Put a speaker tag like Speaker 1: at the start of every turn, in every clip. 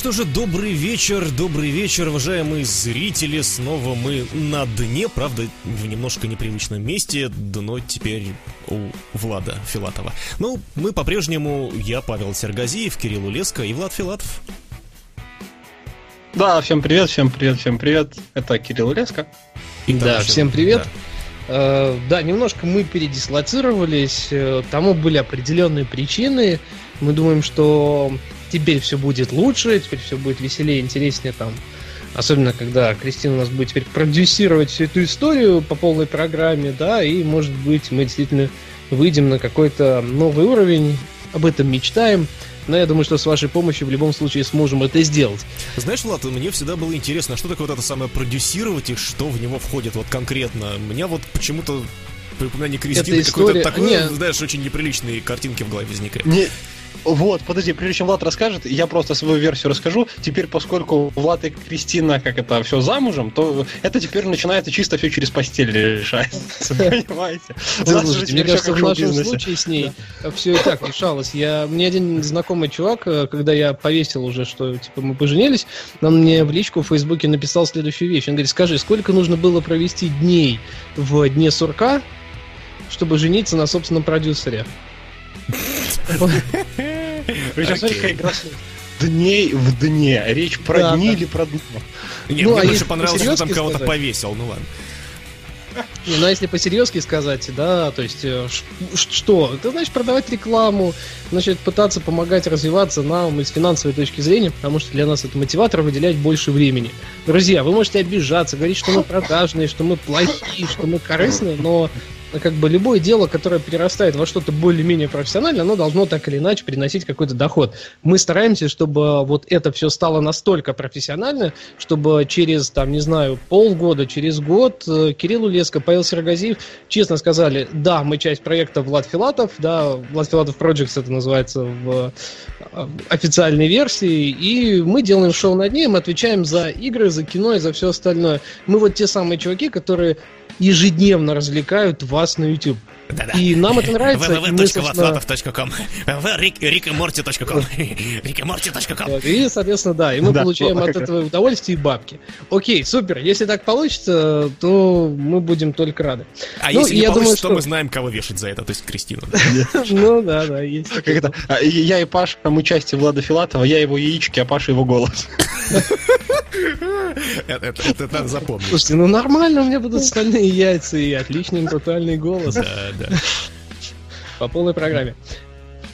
Speaker 1: что же, добрый вечер, добрый вечер, уважаемые зрители. Снова мы на дне, правда, в немножко непривычном месте. Дно теперь у Влада Филатова. Ну, мы по-прежнему, я Павел Сергазиев, Кирилл Улеска и Влад Филатов.
Speaker 2: Да, всем привет, всем привет, всем привет. Это Кирилл Улеска.
Speaker 3: И да, всем привет. Да. Uh, да, немножко мы передислоцировались, э, тому были определенные причины. Мы думаем, что теперь все будет лучше, теперь все будет веселее, интереснее там. Особенно, когда Кристина у нас будет теперь продюсировать всю эту историю по полной программе, да, и, может быть, мы действительно выйдем на какой-то новый уровень, об этом мечтаем. Но я думаю, что с вашей помощью в любом случае сможем это сделать.
Speaker 1: Знаешь, Влад, мне всегда было интересно, что такое вот это самое продюсировать и что в него входит вот конкретно. Меня вот почему-то при упоминании Кристины какой-то такой, Нет. знаешь, очень неприличные картинки в голове возникают.
Speaker 2: Не, вот, подожди, прежде чем Влад расскажет, я просто свою версию расскажу. Теперь, поскольку Влад и Кристина, как это, все замужем, то это теперь начинается чисто все через постель решается. Понимаете?
Speaker 3: Слушайте, мне кажется, в нашем случае с ней все и так решалось. Я, мне один знакомый чувак, э, когда я повесил уже, что типа мы поженились, он мне в личку в Фейсбуке написал следующую вещь. Он говорит, скажи, сколько нужно было провести дней в дне сурка, чтобы жениться на собственном продюсере?
Speaker 2: Причем, смотри, игра дней в дне. Речь про да, дни да. или про дно?
Speaker 1: Ну, мне а больше понравилось, что там кого-то повесил, ну ладно.
Speaker 3: Не, ну а если по-серьезки сказать, да, то есть э, что? Это значит продавать рекламу, значит пытаться помогать развиваться нам из финансовой точки зрения, потому что для нас это мотиватор выделять больше времени. Друзья, вы можете обижаться, говорить, что мы продажные, что мы плохие, что мы корыстные, но как бы любое дело, которое перерастает во что-то более-менее профессиональное, оно должно так или иначе приносить какой-то доход. Мы стараемся, чтобы вот это все стало настолько профессионально, чтобы через, там, не знаю, полгода, через год э, Кирилл Улеско, Павел Сергазиев честно сказали, да, мы часть проекта Влад Филатов, да, Влад Филатов Projects это называется в э, официальной версии, и мы делаем шоу над ней, мы отвечаем за игры, за кино и за все остальное. Мы вот те самые чуваки, которые ежедневно развлекают вас на YouTube. Да-да. И нам это нравится.
Speaker 1: www.vatlatov.com rickmorty.com rickmorty.com
Speaker 3: И, соответственно, да, и мы да, получаем от этого удовольствие и бабки. Окей, супер. Если так получится, то мы будем только рады.
Speaker 1: А ну, если не я получится, думаю, что... то мы знаем, кого вешать за это, то есть Кристину.
Speaker 3: Ну да, да, есть.
Speaker 2: А, я и Паша, мы части Влада Филатова, я его яички, а Паша его голос.
Speaker 1: Это, это, это надо запомнить.
Speaker 3: Слушайте, ну нормально, у меня будут стальные яйца и отличный брутальный голос. Да, да. По полной программе.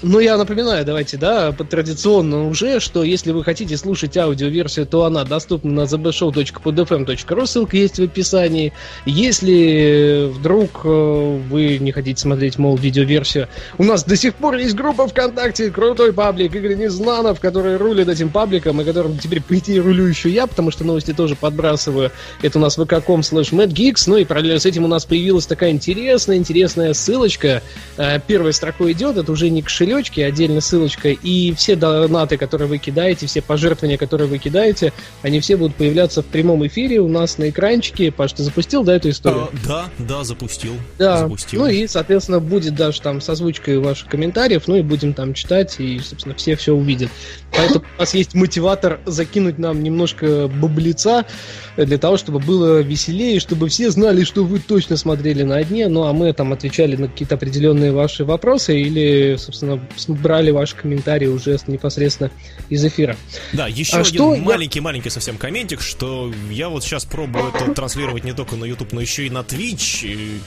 Speaker 3: Ну, я напоминаю, давайте, да, традиционно уже, что если вы хотите слушать аудиоверсию, то она доступна на zbshow.podfm.ru, ссылка есть в описании. Если вдруг э, вы не хотите смотреть, мол, видеоверсию, у нас до сих пор есть группа ВКонтакте, крутой паблик Игорь Незнанов, который рулит этим пабликом, и которым теперь, по идее, рулю еще я, потому что новости тоже подбрасываю. Это у нас vk.com slash madgeeks, ну и параллельно с этим у нас появилась такая интересная, интересная ссылочка. Э, первой строкой идет, это уже не к кошелечки, отдельно ссылочка, и все донаты, которые вы кидаете, все пожертвования, которые вы кидаете, они все будут появляться в прямом эфире у нас на экранчике. Паш, ты запустил, да, эту историю?
Speaker 1: А, да, да, запустил.
Speaker 3: Да, запустил. ну и, соответственно, будет даже там с озвучкой ваших комментариев, ну и будем там читать, и, собственно, все все увидят. Поэтому у нас есть мотиватор закинуть нам немножко баблица для того, чтобы было веселее, чтобы все знали, что вы точно смотрели на дне, ну а мы там отвечали на какие-то определенные ваши вопросы или, собственно, брали ваши комментарии уже непосредственно из эфира.
Speaker 1: Да, еще а один маленький-маленький совсем комментик, что я вот сейчас пробую это транслировать не только на YouTube, но еще и на Twitch.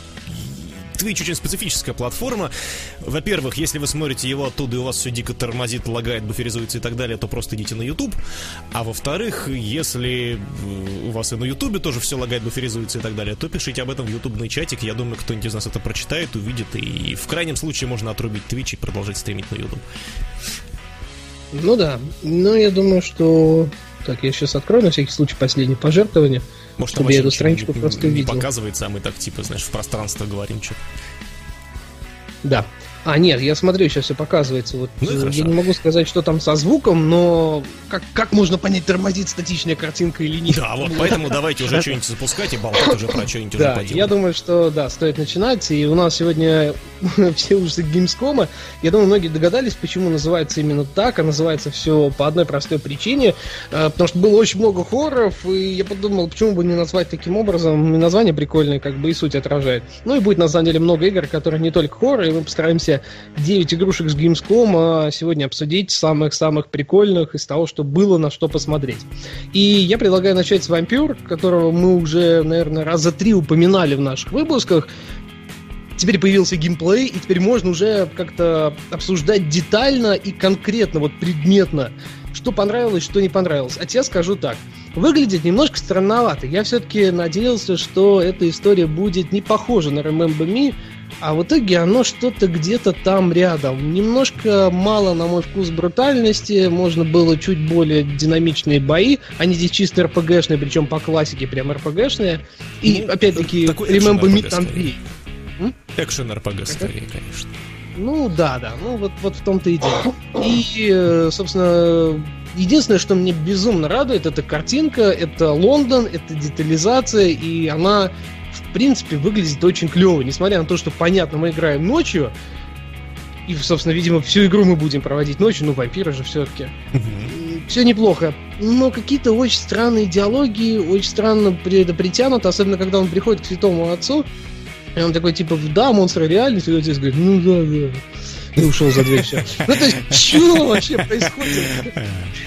Speaker 1: Twitch очень специфическая платформа. Во-первых, если вы смотрите его оттуда, и у вас все дико тормозит, лагает, буферизуется и так далее, то просто идите на YouTube. А во-вторых, если э, у вас и на YouTube тоже все лагает, буферизуется и так далее, то пишите об этом в ютубный чатик. Я думаю, кто-нибудь из нас это прочитает, увидит, и в крайнем случае можно отрубить Twitch и продолжать стримить на YouTube.
Speaker 3: Ну да. Ну, я думаю, что... Так, я сейчас открою на всякий случай последнее пожертвование.
Speaker 1: Может,
Speaker 3: чтобы я эту страничку не, просто увидел.
Speaker 1: показывается, а мы так, типа, знаешь, в пространство говорим что-то.
Speaker 3: Да. А, нет, я смотрю, сейчас все показывается. Вот
Speaker 1: Ну и
Speaker 3: я не могу сказать, что там со звуком, но как, как можно понять, тормозит статичная картинка или нет?
Speaker 1: Да, вот поэтому давайте уже что-нибудь запускать и болтать уже про что-нибудь уже
Speaker 3: Да,
Speaker 1: поделаем.
Speaker 3: я думаю, что да, стоит начинать. И у нас сегодня все ужасы Gamescom. Я думаю, многие догадались, почему называется именно так, а называется все по одной простой причине. Э, Потому что было очень много хорроров, и я подумал, почему бы не назвать таким образом. И название прикольное, как бы и суть отражает. Ну и будет на самом деле много игр, которые не только хоррор, и мы постараемся 9 игрушек с Gamescom а сегодня обсудить самых-самых прикольных из того, что было, на что посмотреть. И я предлагаю начать с Вампир, которого мы уже, наверное, раза три упоминали в наших выпусках. Теперь появился геймплей, и теперь можно уже как-то обсуждать детально и конкретно, вот предметно, что понравилось, что не понравилось. А тебе скажу так. Выглядит немножко странновато. Я все-таки надеялся, что эта история будет не похожа на Remember Me, а в итоге оно что-то где-то там рядом. Немножко мало, на мой вкус, брутальности. Можно было чуть более динамичные бои. Они здесь чисто РПГшные, причем по классике прям РПГшные. И,
Speaker 1: Ну,
Speaker 3: опять-таки, Remember Me там
Speaker 1: скорее.
Speaker 3: две.
Speaker 1: Экшен РПГ скорее, конечно.
Speaker 3: Ну да, да, ну вот, вот в том-то и дело. И, э, собственно, единственное, что мне безумно радует, это картинка, это Лондон, это детализация, и она, в принципе, выглядит очень клево. Несмотря на то, что, понятно, мы играем ночью, и, собственно, видимо, всю игру мы будем проводить ночью, ну, вампиры же все-таки. Все неплохо, но какие-то очень странные диалоги, очень странно это притянуто, особенно когда он приходит к святому отцу, и он такой, типа, да, монстры реальность, и отец говорит, ну да, да. И ушел за дверь, все. Ну, то есть, что вообще происходит?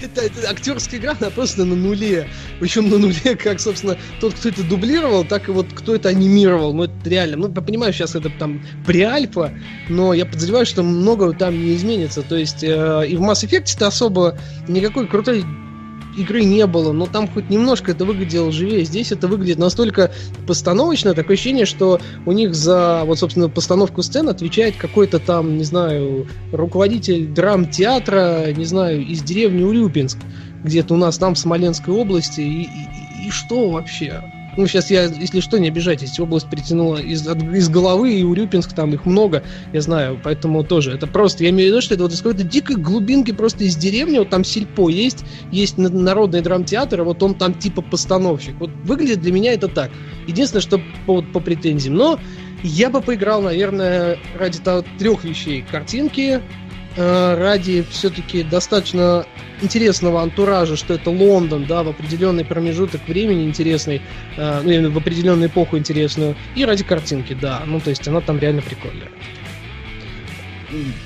Speaker 3: Это, это актерская игра, она просто на нуле. Причем на нуле, как, собственно, тот, кто это дублировал, так и вот кто это анимировал. Ну, это реально. Ну, я понимаю, сейчас это там преальфа, но я подозреваю, что много там не изменится. То есть, э, и в Mass Effect-то особо никакой крутой игры не было, но там хоть немножко это выглядело живее. Здесь это выглядит настолько постановочно, такое ощущение, что у них за, вот, собственно, постановку сцен отвечает какой-то там, не знаю, руководитель драм-театра, не знаю, из деревни Урюпинск, где-то у нас там в Смоленской области, и, и- и что вообще? Ну, сейчас я, если что, не обижайтесь, область притянула из, от- из головы, и Урюпинск, там их много, я знаю, поэтому тоже, это просто, я имею в виду, что это вот из какой-то дикой глубинки просто из деревни, вот там сельпо есть, есть на- народный драмтеатр, и вот он там типа постановщик. Вот выглядит для меня это так. Единственное, что по, по претензиям. Но я бы поиграл, наверное, ради того- трех вещей. Картинки, ради все-таки достаточно интересного антуража, что это Лондон, да, в определенный промежуток времени интересный, э, ну, именно в определенную эпоху интересную, и ради картинки, да, ну, то есть она там реально прикольная.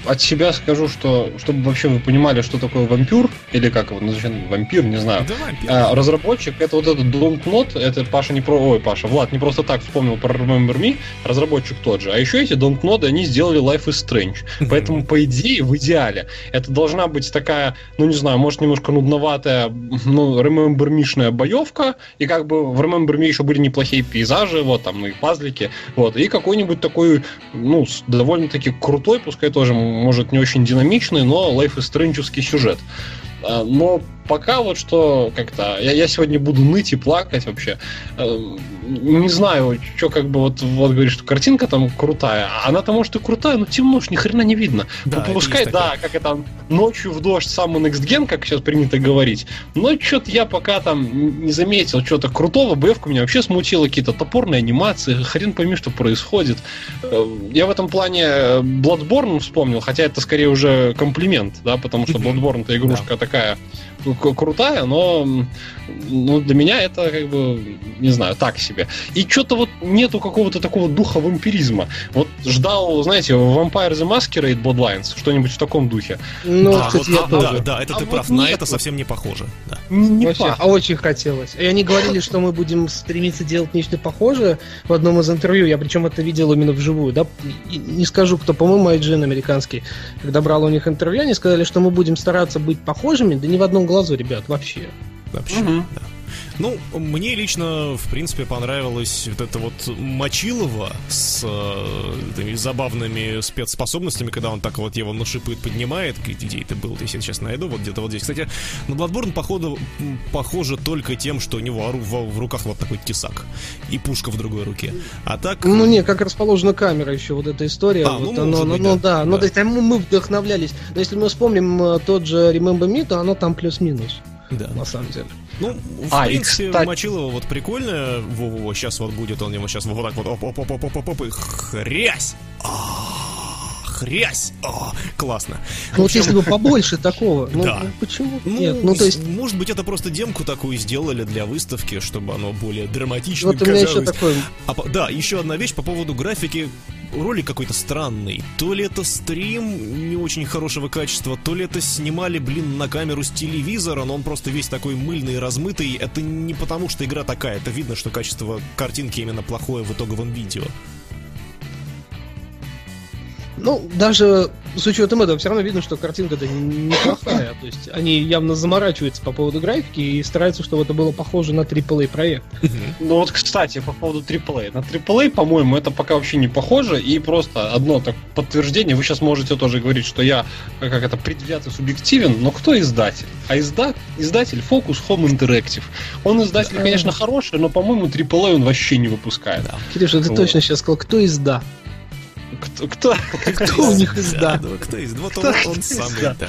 Speaker 2: От себя скажу, что чтобы вообще вы понимали, что такое вампир, или как его называют, вампир, не знаю.
Speaker 1: Да, вампир.
Speaker 2: А, разработчик это вот этот Don't Not, это Паша не про, ой, Паша, Влад не просто так вспомнил про Remember Me, разработчик тот же. А еще эти Don't Not, они сделали Life is Strange. Поэтому, по идее, в идеале, это должна быть такая, ну не знаю, может немножко нудноватая, ну, Remember Me-шная боевка, и как бы в Remember Me еще были неплохие пейзажи, вот там, ну и пазлики, вот, и какой-нибудь такой, ну, довольно-таки крутой, пускай тоже, может, не очень динамичный, но Strange сюжет. А, Но пока вот что как-то... Я, я сегодня буду ныть и плакать вообще. Э, Не знаю, что как бы вот, вот говоришь, что картинка там крутая. а Она-то может и крутая, но темно ж ни хрена не видно.
Speaker 1: Да, это
Speaker 2: Пускай, да, как это ночью в дождь самый next gen, как сейчас принято говорить. Но что-то я пока там не заметил что-то крутого. Боевка меня вообще смутила, какие-то топорные анимации. Хрен пойми, что происходит. Э, Я в этом плане э, Bloodborne вспомнил, хотя это скорее уже комплимент, да, потому что
Speaker 1: Мгм.
Speaker 2: Bloodborne-то игрушка такая к- крутая, но ну, для меня это как бы, не знаю, так себе. И что-то вот нету какого-то такого духа вампиризма. Вот ждал, знаете, Vampire the Masquerade Bloodlines, что-нибудь в таком духе.
Speaker 1: Ну, да, кстати, вот, я а, тоже. Да, да, это а ты вот прав, на это совсем не похоже. Да.
Speaker 3: Не Вообще, а очень хотелось. И они говорили, что мы будем стремиться делать нечто похожее в одном из интервью. Я причем это видел именно вживую, да. Не скажу, кто, по-моему, IGN американский, когда брал у них интервью, они сказали, что мы будем стараться быть похожими, да не в одном глазу, ребят, вообще.
Speaker 1: Вообще, угу. да. Ну, мне лично, в принципе, понравилось вот это вот Мочилова с э, забавными спецспособностями, когда он так вот его на шипы поднимает. Где это был? Если я сейчас найду, вот где-то вот здесь. Кстати, на Bloodborne, походу, похоже только тем, что у него в, в руках вот такой тесак и пушка в другой руке. А так...
Speaker 3: Ну, не, как расположена камера еще, вот эта история. А, вот ну, оно, быть, ну, ну, да. да. Ну, то есть мы, мы вдохновлялись. Но если мы вспомним э, тот же Remember Me, то оно там плюс-минус. Да. На самом деле.
Speaker 1: Ну, в а, принципе, кстати... Мочилова вот прикольно. Во-во-во, сейчас вот будет он его сейчас вот так вот оп-оп-оп-оп-оп-оп и хрясь! Хрясь! О, классно.
Speaker 3: Ну вот если бы побольше такого, ну, да. ну почему
Speaker 1: ну, нет? Ну, то есть... Может быть, это просто демку такую сделали для выставки, чтобы оно более драматично вот казалось. Еще такой... а, да, еще одна вещь по поводу графики ролик какой-то странный. То ли это стрим не очень хорошего качества, то ли это снимали, блин, на камеру с телевизора, но он просто весь такой мыльный и размытый. Это не потому, что игра такая, это видно, что качество картинки именно плохое в итоговом видео.
Speaker 3: Ну, даже с учетом этого, все равно видно, что картинка-то неплохая. То есть они явно заморачиваются по поводу графики и стараются, чтобы это было похоже на AAA проект.
Speaker 2: Ну вот, кстати, по поводу AAA. На AAA, по-моему, это пока вообще не похоже. И просто одно так подтверждение. Вы сейчас можете тоже говорить, что я, как это, предвзят и субъективен, но кто издатель? А изда... издатель Focus Home Interactive. Он издатель, конечно, хороший, но, по-моему, AAA он вообще не выпускает. Да.
Speaker 3: Кирюша, ты вот. точно сейчас сказал, кто изда?
Speaker 2: Кто, кто,
Speaker 3: кто у них изда?
Speaker 1: Кто из? Вот он, он самый, да.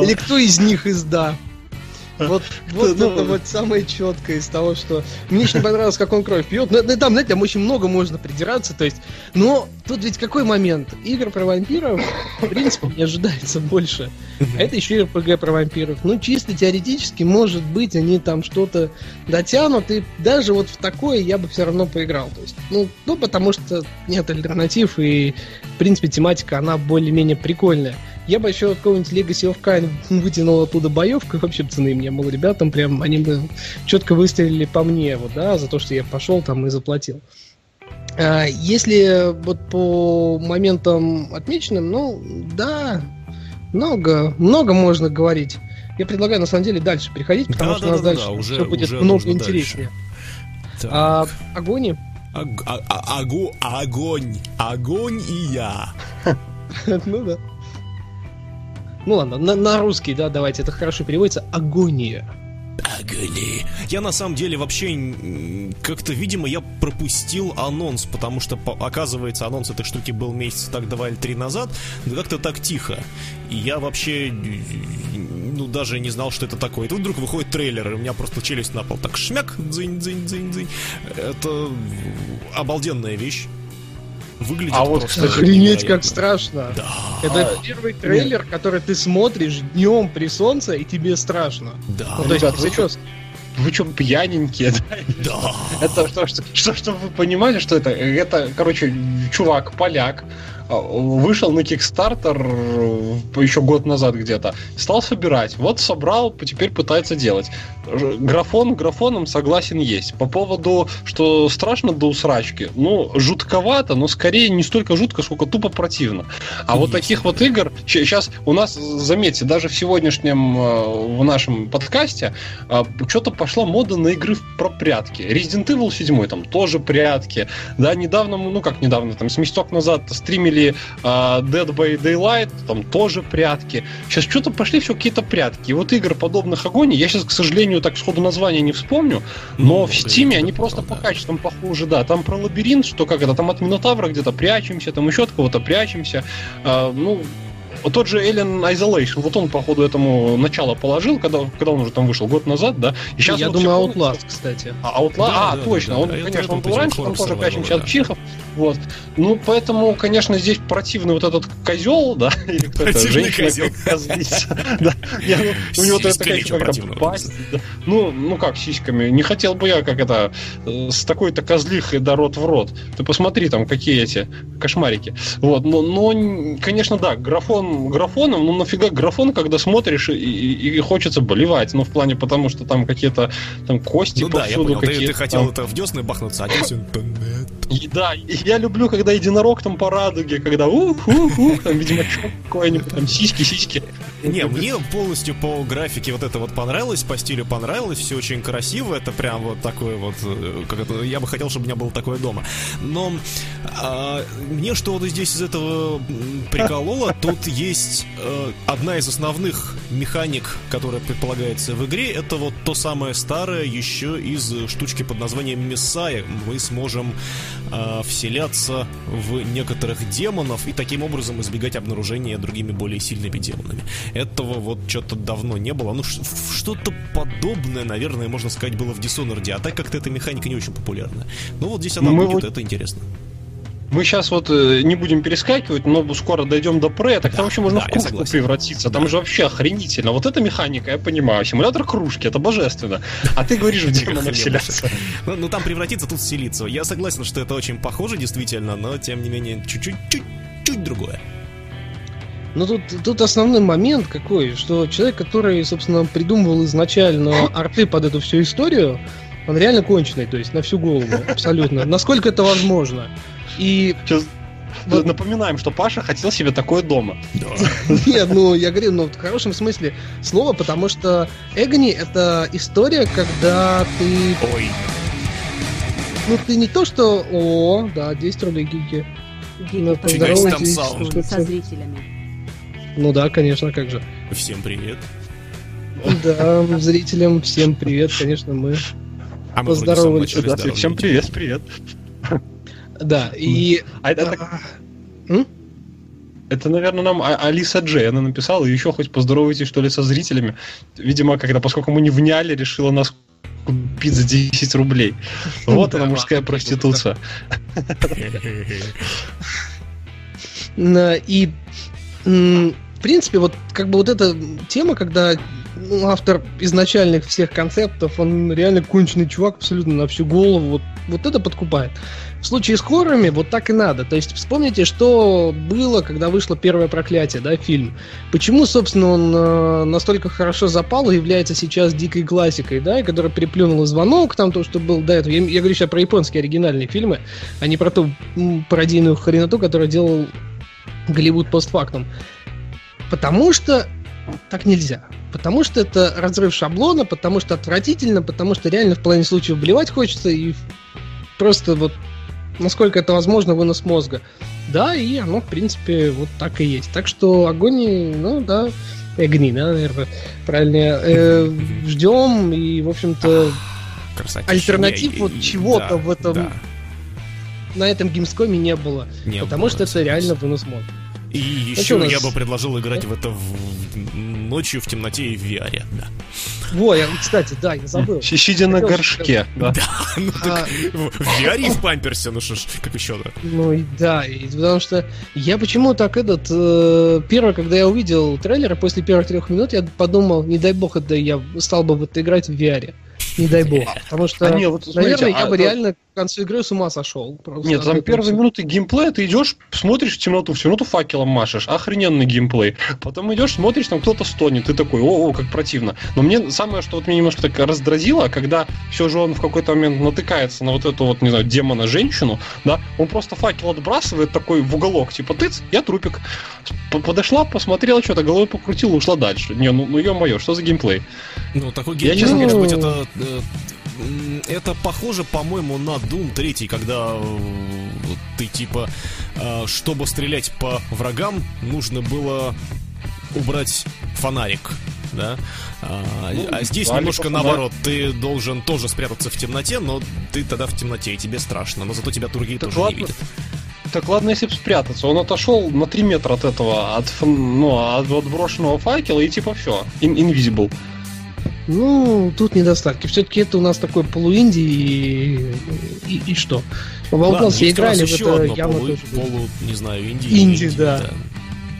Speaker 3: Или кто из них изда? Вот, вот это вот самое четкое из того, что мне очень понравилось, как он кровь пьет. Но, там, знаете, там очень много можно придираться, то есть, но тут ведь какой момент? Игр про вампиров, в принципе, не ожидается больше. А это еще РПГ про вампиров. Ну, чисто теоретически, может быть, они там что-то дотянут, и даже вот в такое я бы все равно поиграл. То есть, ну, ну, потому что нет альтернатив, и, в принципе, тематика, она более-менее прикольная. Я бы еще какого-нибудь Legacy of Kain вытянул оттуда боевку, и вообще цены мне, мол, ребятам прям, они бы четко выстрелили по мне, вот, да, за то, что я пошел там и заплатил. А, если вот по моментам отмеченным, ну, да, много, много можно говорить. Я предлагаю, на самом деле, дальше переходить, потому да, что да, у нас да, дальше да, уже, все будет уже много интереснее. А, огонь?
Speaker 1: Ог, а, а, огонь, огонь, огонь и я.
Speaker 3: Ну да. Ну ладно, на, на русский, да, давайте, это хорошо переводится. Агония.
Speaker 1: Агония. Я на самом деле вообще как-то, видимо, я пропустил анонс, потому что, оказывается, анонс этой штуки был месяца так два или три назад, но как-то так тихо. И я вообще, ну, даже не знал, что это такое. И тут вдруг выходит трейлер, и у меня просто челюсть на пол так шмяк, дзынь, дзынь, дзынь, дзынь. Это обалденная вещь выглядит
Speaker 3: а вот, кстати, Охренеть, как страшно. Да. Это первый трейлер, нет. который ты смотришь днем при солнце, и тебе страшно.
Speaker 2: Да. Ну, то есть, вы что, вы что, пьяненькие, да? Да. Это что, что, что, чтобы вы понимали, что это? Это, короче, чувак, поляк, вышел на Kickstarter э, еще год назад где-то, стал собирать. Вот собрал, теперь пытается делать. Графон графоном согласен есть. По поводу, что страшно до усрачки, ну, жутковато, но скорее не столько жутко, сколько тупо противно. А есть. вот таких вот игр, сейчас у нас, заметьте, даже в сегодняшнем, э, в нашем подкасте, э, что-то пошла мода на игры про прятки. Resident Evil 7 там тоже прятки. Да, недавно, ну как недавно, там с месяцок назад стримили или uh, Dead by Daylight, там тоже прятки. Сейчас что-то пошли все какие-то прятки. И вот игр подобных огоней, я сейчас, к сожалению, так сходу названия не вспомню, но ну, в Стиме они просто по качествам похожи, да. Там про лабиринт, что как это, там от Минотавра где-то прячемся, там еще от кого-то прячемся. Uh, ну, вот тот же Alien Isolation, вот он, походу, этому начало положил, когда, когда он уже там вышел, год назад, да?
Speaker 3: И сейчас Я вот думаю, Outlast, кстати.
Speaker 2: А, Outlast, да, а, да, точно, да, он, да, конечно, он был раньше, там тоже 560 да. чихов, вот. Ну, поэтому, конечно, здесь противный вот этот козел, да, или кто-то, женщина, козлица. Да, у него как-то пасть. Ну, ну как, сиськами. Не хотел бы я, как это, э, с такой-то козлихой да рот в рот. Ты посмотри там, какие эти кошмарики. Вот, но, но конечно, да, графон графоном, ну нафига графон, когда смотришь и, и, и хочется болевать, ну в плане потому, что там какие-то там кости ну, повсюду.
Speaker 1: Да, я понял, ты, ты хотел там... это в десны бахнуться, а здесь
Speaker 2: и, да, я люблю, когда единорог там по радуге, когда ух, ух, ух, там, видимо, какой-нибудь, там, сиськи, сиськи.
Speaker 1: Не, мне полностью по графике вот это вот понравилось, по стилю понравилось, все очень красиво, это прям вот такое вот, э, как это, я бы хотел, чтобы у меня было такое дома. Но а, мне что вот здесь из этого прикололо, тут есть а, одна из основных механик, которая предполагается в игре, это вот то самое старое еще из штучки под названием Мессая. Мы сможем а, вселяться в некоторых демонов и таким образом избегать обнаружения другими более сильными демонами. Этого вот что-то давно не было. Ну, что-то подобное, наверное, можно сказать, было в Dishonored, а так как-то эта механика не очень популярна. Ну вот здесь она Мы будет, вот... это интересно.
Speaker 2: Мы сейчас вот э, не будем перескакивать, но скоро дойдем до Pre, так да, там вообще можно да, в кружку превратиться. Там да. же вообще охренительно. Вот эта механика, я понимаю. Симулятор кружки, это божественно. А ты говоришь в демона вселяться.
Speaker 1: Ну, ну там превратиться, тут вселиться. Я согласен, что это очень похоже, действительно, но тем не менее чуть-чуть, чуть-чуть другое.
Speaker 3: Ну тут, тут основной момент какой, что человек, который, собственно, придумывал изначально арты под эту всю историю, он реально конченый, то есть на всю голову, абсолютно. Насколько это возможно. И
Speaker 2: Сейчас вот. Напоминаем, что Паша хотел себе такое дома.
Speaker 3: Да. Нет, ну я говорю, ну в хорошем смысле слова, потому что Эгони это история, когда ты.
Speaker 1: Ой.
Speaker 3: Ну ты не то, что. О, да, 10 рублей гики.
Speaker 1: Ну,
Speaker 4: поздоровайтесь со зрителями.
Speaker 3: Ну да, конечно, как же.
Speaker 1: Всем привет.
Speaker 3: Да, зрителям всем привет, конечно, мы
Speaker 2: а мы поздоровались. Да, всем привет, привет.
Speaker 3: Да, и...
Speaker 2: А это... М? Это, наверное, нам а- Алиса Джей, она написала, и еще хоть поздоровайтесь, что ли, со зрителями. Видимо, когда, поскольку мы не вняли, решила нас купить за 10 рублей. Вот она, мужская проституция.
Speaker 3: И, принципе, вот как бы вот эта тема, когда ну, автор изначальных всех концептов, он реально конченый чувак абсолютно на всю голову, вот, вот это подкупает. В случае с хоррорами вот так и надо. То есть вспомните, что было, когда вышло первое проклятие, да, фильм. Почему, собственно, он э, настолько хорошо запал и является сейчас дикой классикой, да, и который переплюнул звонок, там то, что был до этого. Я, я говорю сейчас про японские оригинальные фильмы, а не про ту пародийную хреноту, которую делал Голливуд постфактум. Потому что так нельзя. Потому что это разрыв шаблона, потому что отвратительно, потому что реально в плане случаев блевать хочется и просто вот насколько это возможно, вынос мозга. Да, и оно, в принципе, вот так и есть. Так что огонь, ну да, огни, да, наверное, правильно. Э, ждем, и, в общем-то, альтернатив вот чего-то да, в этом да. на этом геймскоме не было. Не потому было, что это реально вынос мозга.
Speaker 1: И еще нас... я бы предложил играть в это в... ночью в темноте и в VR, да.
Speaker 3: Во, я, кстати, да, я забыл.
Speaker 2: Сидя на горшке.
Speaker 1: Да, да ну так а... в VR и в памперсе, ну что ж, как еще, да.
Speaker 3: Ну да, и, потому что я почему так этот... Э, первое, когда я увидел трейлер, после первых трех минут я подумал, не дай бог, это я стал бы в это играть в VR. Не дай бог. Потому что, а не, вот, смотрите, наверное, я а, бы реально к концу игры с ума сошел.
Speaker 2: Нет, там первые минуты геймплея, ты идешь, смотришь в темноту, в темноту факелом машешь, охрененный геймплей. Потом идешь, смотришь, там кто-то стонет, ты такой, о, о, как противно. Но мне самое, что вот меня немножко так раздразило, когда все же он в какой-то момент натыкается на вот эту вот, не знаю, демона-женщину, да, он просто факел отбрасывает такой в уголок, типа, тыц, я трупик. Подошла, посмотрела, что-то головой покрутила, ушла дальше. Не, ну, ну ё-моё, что за геймплей?
Speaker 1: Ну, такой геймплей, честно, может быть, это э, это похоже, по-моему, на Doom 3, когда э, ты типа, э, чтобы стрелять по врагам, нужно было убрать фонарик, да? А, ну, а здесь немножко наоборот, ты должен тоже спрятаться в темноте, но ты тогда в темноте, и тебе страшно, но зато тебя другие так тоже ладно. не видят.
Speaker 2: Так ладно, если бы спрятаться. Он отошел на 3 метра от этого, от, ну, от отброшенного факела, и типа все. Invisible.
Speaker 3: Ну, тут недостатки. Все-таки это у нас такой полуинди и, и, и что?
Speaker 1: Ладно, все играли в это явно полу, тоже. Полу, не знаю, инди.
Speaker 3: Инди, инди да. да.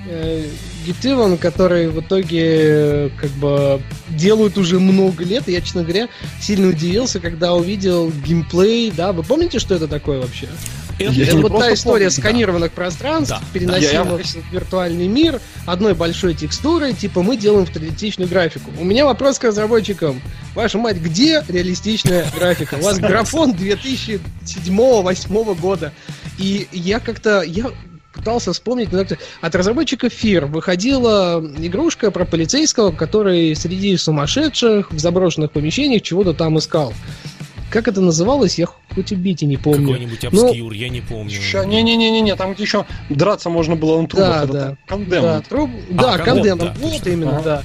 Speaker 3: Э, Гитиван, который в итоге как бы делают уже много лет, и я, честно говоря, сильно удивился, когда увидел геймплей, да, вы помните, что это такое вообще? Это, я это вот та история помню, сканированных да. пространств, да. переносимых я, я... в виртуальный мир, одной большой текстурой, типа мы делаем фотореалистичную графику. У меня вопрос к разработчикам. Ваша мать, где реалистичная графика? У вас графон 2007-2008 года. И я как-то, я пытался вспомнить, от разработчика Fear выходила игрушка про полицейского, который среди сумасшедших в заброшенных помещениях чего-то там искал. Как это называлось, я хоть убить и не помню.
Speaker 1: Какой-нибудь обскьюр, я не помню.
Speaker 2: Не-не-не-не, там где еще драться можно было на трубах.
Speaker 3: Да, да. Кондем. Да, труб... а, да кондем, да, вот именно, ага. да.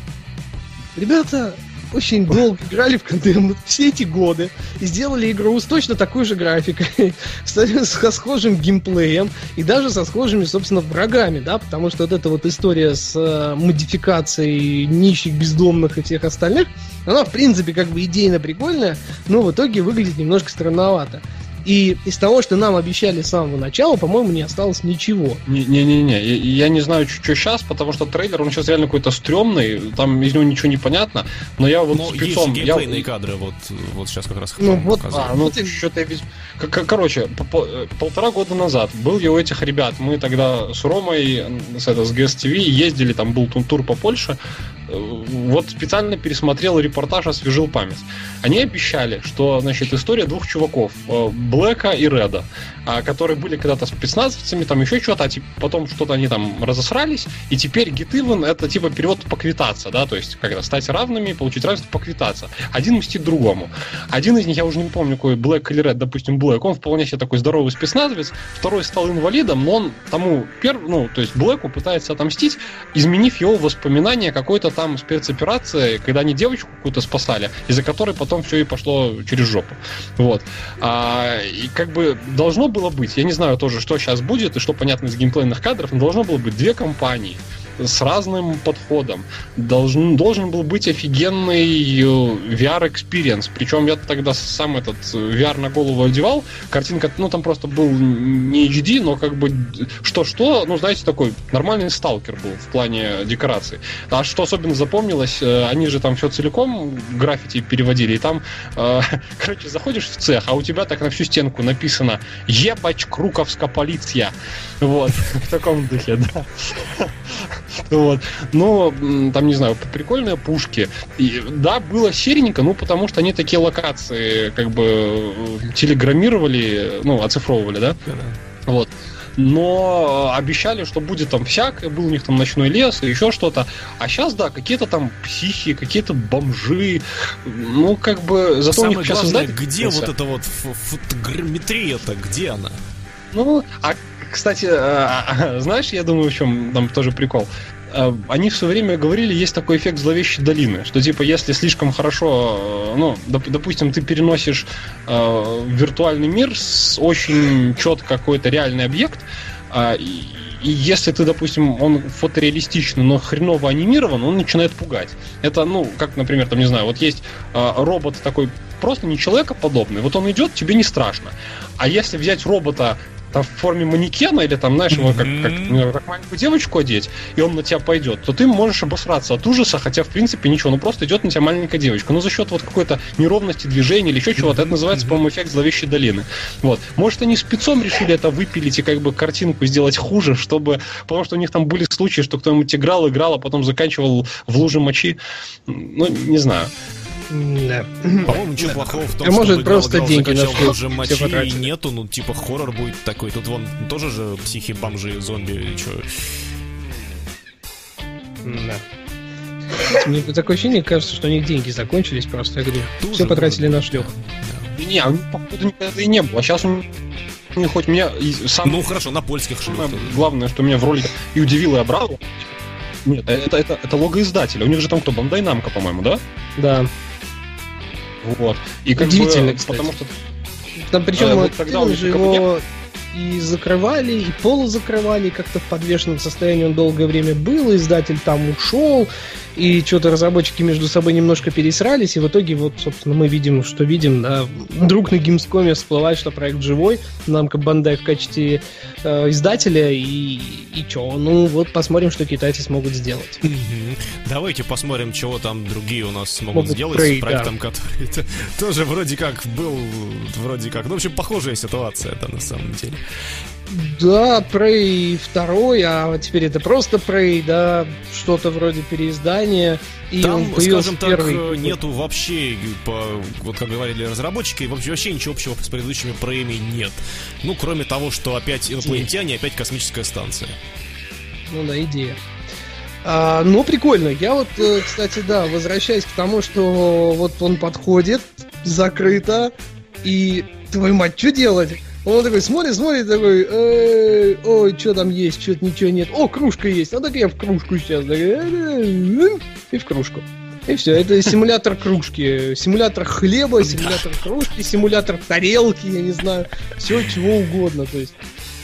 Speaker 3: Ребята, очень долго играли в Condemned все эти годы и сделали игру с точно такой же графикой, со схожим геймплеем и даже со схожими, собственно, врагами, да, потому что вот эта вот история с э, модификацией нищих, бездомных и всех остальных, она, в принципе, как бы идейно прикольная, но в итоге выглядит немножко странновато. И из того, что нам обещали с самого начала, по-моему, не осталось ничего.
Speaker 2: Не-не-не, я не знаю, что сейчас, потому что трейлер, он сейчас реально какой-то стрёмный, там из него ничего не понятно, но я вот но
Speaker 1: спецом... есть геймплейные я... кадры, вот, вот сейчас как раз
Speaker 2: ну, вот, а, ну, что-то я. Короче, полтора года назад был я у этих ребят, мы тогда с Ромой, с, это, с GSTV ездили, там был тур по Польше, вот специально пересмотрел репортаж, освежил память. Они обещали, что, значит, история двух чуваков, э, Блэка и Реда, а, которые были когда-то спецназовцами, там еще что-то, а потом что-то они там разосрались, и теперь Even это типа перевод поквитаться, да, то есть когда стать равными, получить равенство, поквитаться. Один мстит другому. Один из них, я уже не помню, какой Блэк или Ред, допустим, Блэк, он вполне себе такой здоровый спецназовец, второй стал инвалидом, но он тому первый, ну, то есть Блэку пытается отомстить, изменив его воспоминания какой-то там спецоперации, когда они девочку какую-то спасали, из-за которой потом все и пошло через жопу. Вот. А, и как бы должно было быть, я не знаю тоже, что сейчас будет и что понятно из геймплейных кадров, но должно было быть две кампании с разным подходом. Должен, должен был быть офигенный э, VR-experience. Причем я тогда сам этот э, VR на голову одевал. Картинка, ну, там просто был не HD, но как бы что-что, ну, знаете, такой нормальный сталкер был в плане декораций. А что особенно запомнилось, э, они же там все целиком граффити переводили, и там, э, короче, заходишь в цех, а у тебя так на всю стенку написано «Ебач, Круковская полиция». Вот, в таком духе, да. Вот. Но, там, не знаю, прикольные пушки. И, да, было серенько, ну, потому что они такие локации, как бы, телеграммировали, ну, оцифровывали, да? Вот но обещали, что будет там всякое, был у них там ночной лес и еще что-то. А сейчас, да, какие-то там психи, какие-то бомжи, ну, как бы,
Speaker 1: зато Самое у них сейчас главное, где вот эта вот фотограмметрия-то, где она?
Speaker 2: Ну, а кстати, э, знаешь, я думаю, в чем там тоже прикол. Э, они все время говорили, есть такой эффект зловещей долины, что типа если слишком хорошо, э, ну, доп, допустим, ты переносишь э, виртуальный мир с очень четко какой-то реальный объект, э, и, и если ты, допустим, он фотореалистичный, но хреново анимирован, он начинает пугать. Это, ну, как, например, там, не знаю, вот есть э, робот такой просто не человекоподобный, вот он идет, тебе не страшно. А если взять робота там, в форме манекена, или там, знаешь, его как, как, ну, как маленькую девочку одеть, и он на тебя пойдет, то ты можешь обосраться от ужаса, хотя, в принципе, ничего, ну просто идет на тебя маленькая девочка. Но за счет вот какой-то неровности движения или еще чего-то, это называется, по-моему, эффект зловещей долины. Вот. Может, они спецом решили это выпилить и как бы картинку сделать хуже, чтобы... Потому что у них там были случаи, что кто-нибудь играл, играл, а потом заканчивал в луже мочи. Ну, не знаю.
Speaker 1: Да. По-моему, ничего плохого в том,
Speaker 3: а что может просто играл, деньги
Speaker 1: нашли. уже мочи нету, ну типа хоррор будет такой. Тут вон тоже же психи, бомжи, зомби или что.
Speaker 3: Да. Мне такое ощущение, кажется, что у них деньги закончились просто, где все потратили на шлюх.
Speaker 2: Да. Не, а походу никогда и не было. А сейчас у них хоть меня
Speaker 1: сам... Ну хорошо, на польских шлюх.
Speaker 2: Главное, что меня в ролике и удивило, и обрадовало. Нет, это, это, это лого издателя. У них же там кто, Бандай Намка, по-моему, да?
Speaker 3: Да.
Speaker 2: Вот. И как
Speaker 3: Удивительно, бы,
Speaker 2: кстати. потому что
Speaker 3: там причем а, вот тогда он же его и закрывали, и полузакрывали, как-то в подвешенном состоянии он долгое время был, издатель там ушел, и что-то разработчики между собой немножко пересрались, и в итоге вот, собственно, мы видим, что видим, да, вдруг на Gamescom всплывает, что проект живой, намка Бандай в качестве э, издателя, и, и что, ну вот посмотрим, что китайцы смогут сделать.
Speaker 1: Давайте посмотрим, чего там другие у нас смогут, могут сделать Prey, с проектом, да. который тоже вроде как был, вроде как, ну, в общем, похожая ситуация это на самом деле.
Speaker 3: Да, Prey 2, а теперь это просто Prey, да, что-то вроде переиздания.
Speaker 1: И Там, скажем так, первый... нету вообще, по, вот как говорили разработчики, вообще ничего общего с предыдущими Prey нет. Ну, кроме того, что опять инопланетяне, опять космическая станция.
Speaker 3: Ну да, идея. А, ну, прикольно. Я вот, э, кстати, да, возвращаясь к тому, что вот он подходит, закрыто, и твою мать, что делать? Он такой смотрит, смотрит, такой, э, ой, что там есть, что-то ничего нет. О, кружка есть, а так я в кружку сейчас. И в кружку. И все, это симулятор кружки, симулятор хлеба, симулятор кружки, симулятор тарелки, я не знаю, все чего угодно. То есть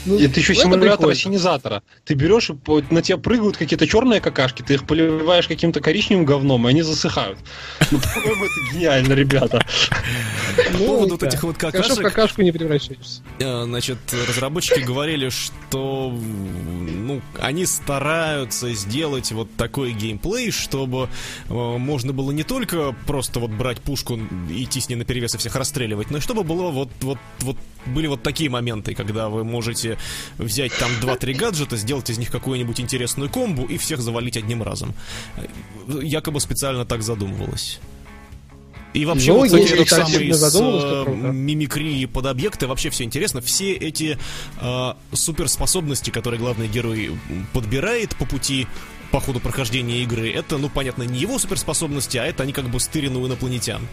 Speaker 2: ну, это еще симулятор осенизатора. Ты берешь, и на тебя прыгают какие-то черные какашки, ты их поливаешь каким-то коричневым говном, и они засыхают. Ну, по-моему, это гениально, ребята.
Speaker 1: По поводу вот этих вот какашек...
Speaker 3: какашку не превращаешься.
Speaker 1: Э, значит, разработчики говорили, что ну, они стараются сделать вот такой геймплей, чтобы э, можно было не только просто вот брать пушку, идти с ней на перевес и всех расстреливать, но и чтобы было вот, вот, вот были вот такие моменты, когда вы можете взять там 2-3 гаджета, сделать из них какую-нибудь интересную комбу и всех завалить одним разом. Якобы специально так задумывалось. И вообще, ну, вот эти вот самые с э, мимикрии под объекты, вообще все интересно. Все эти э, суперспособности, которые главный герой подбирает по пути по ходу прохождения игры, это, ну, понятно, не его суперспособности, а это они как бы стырены у инопланетян.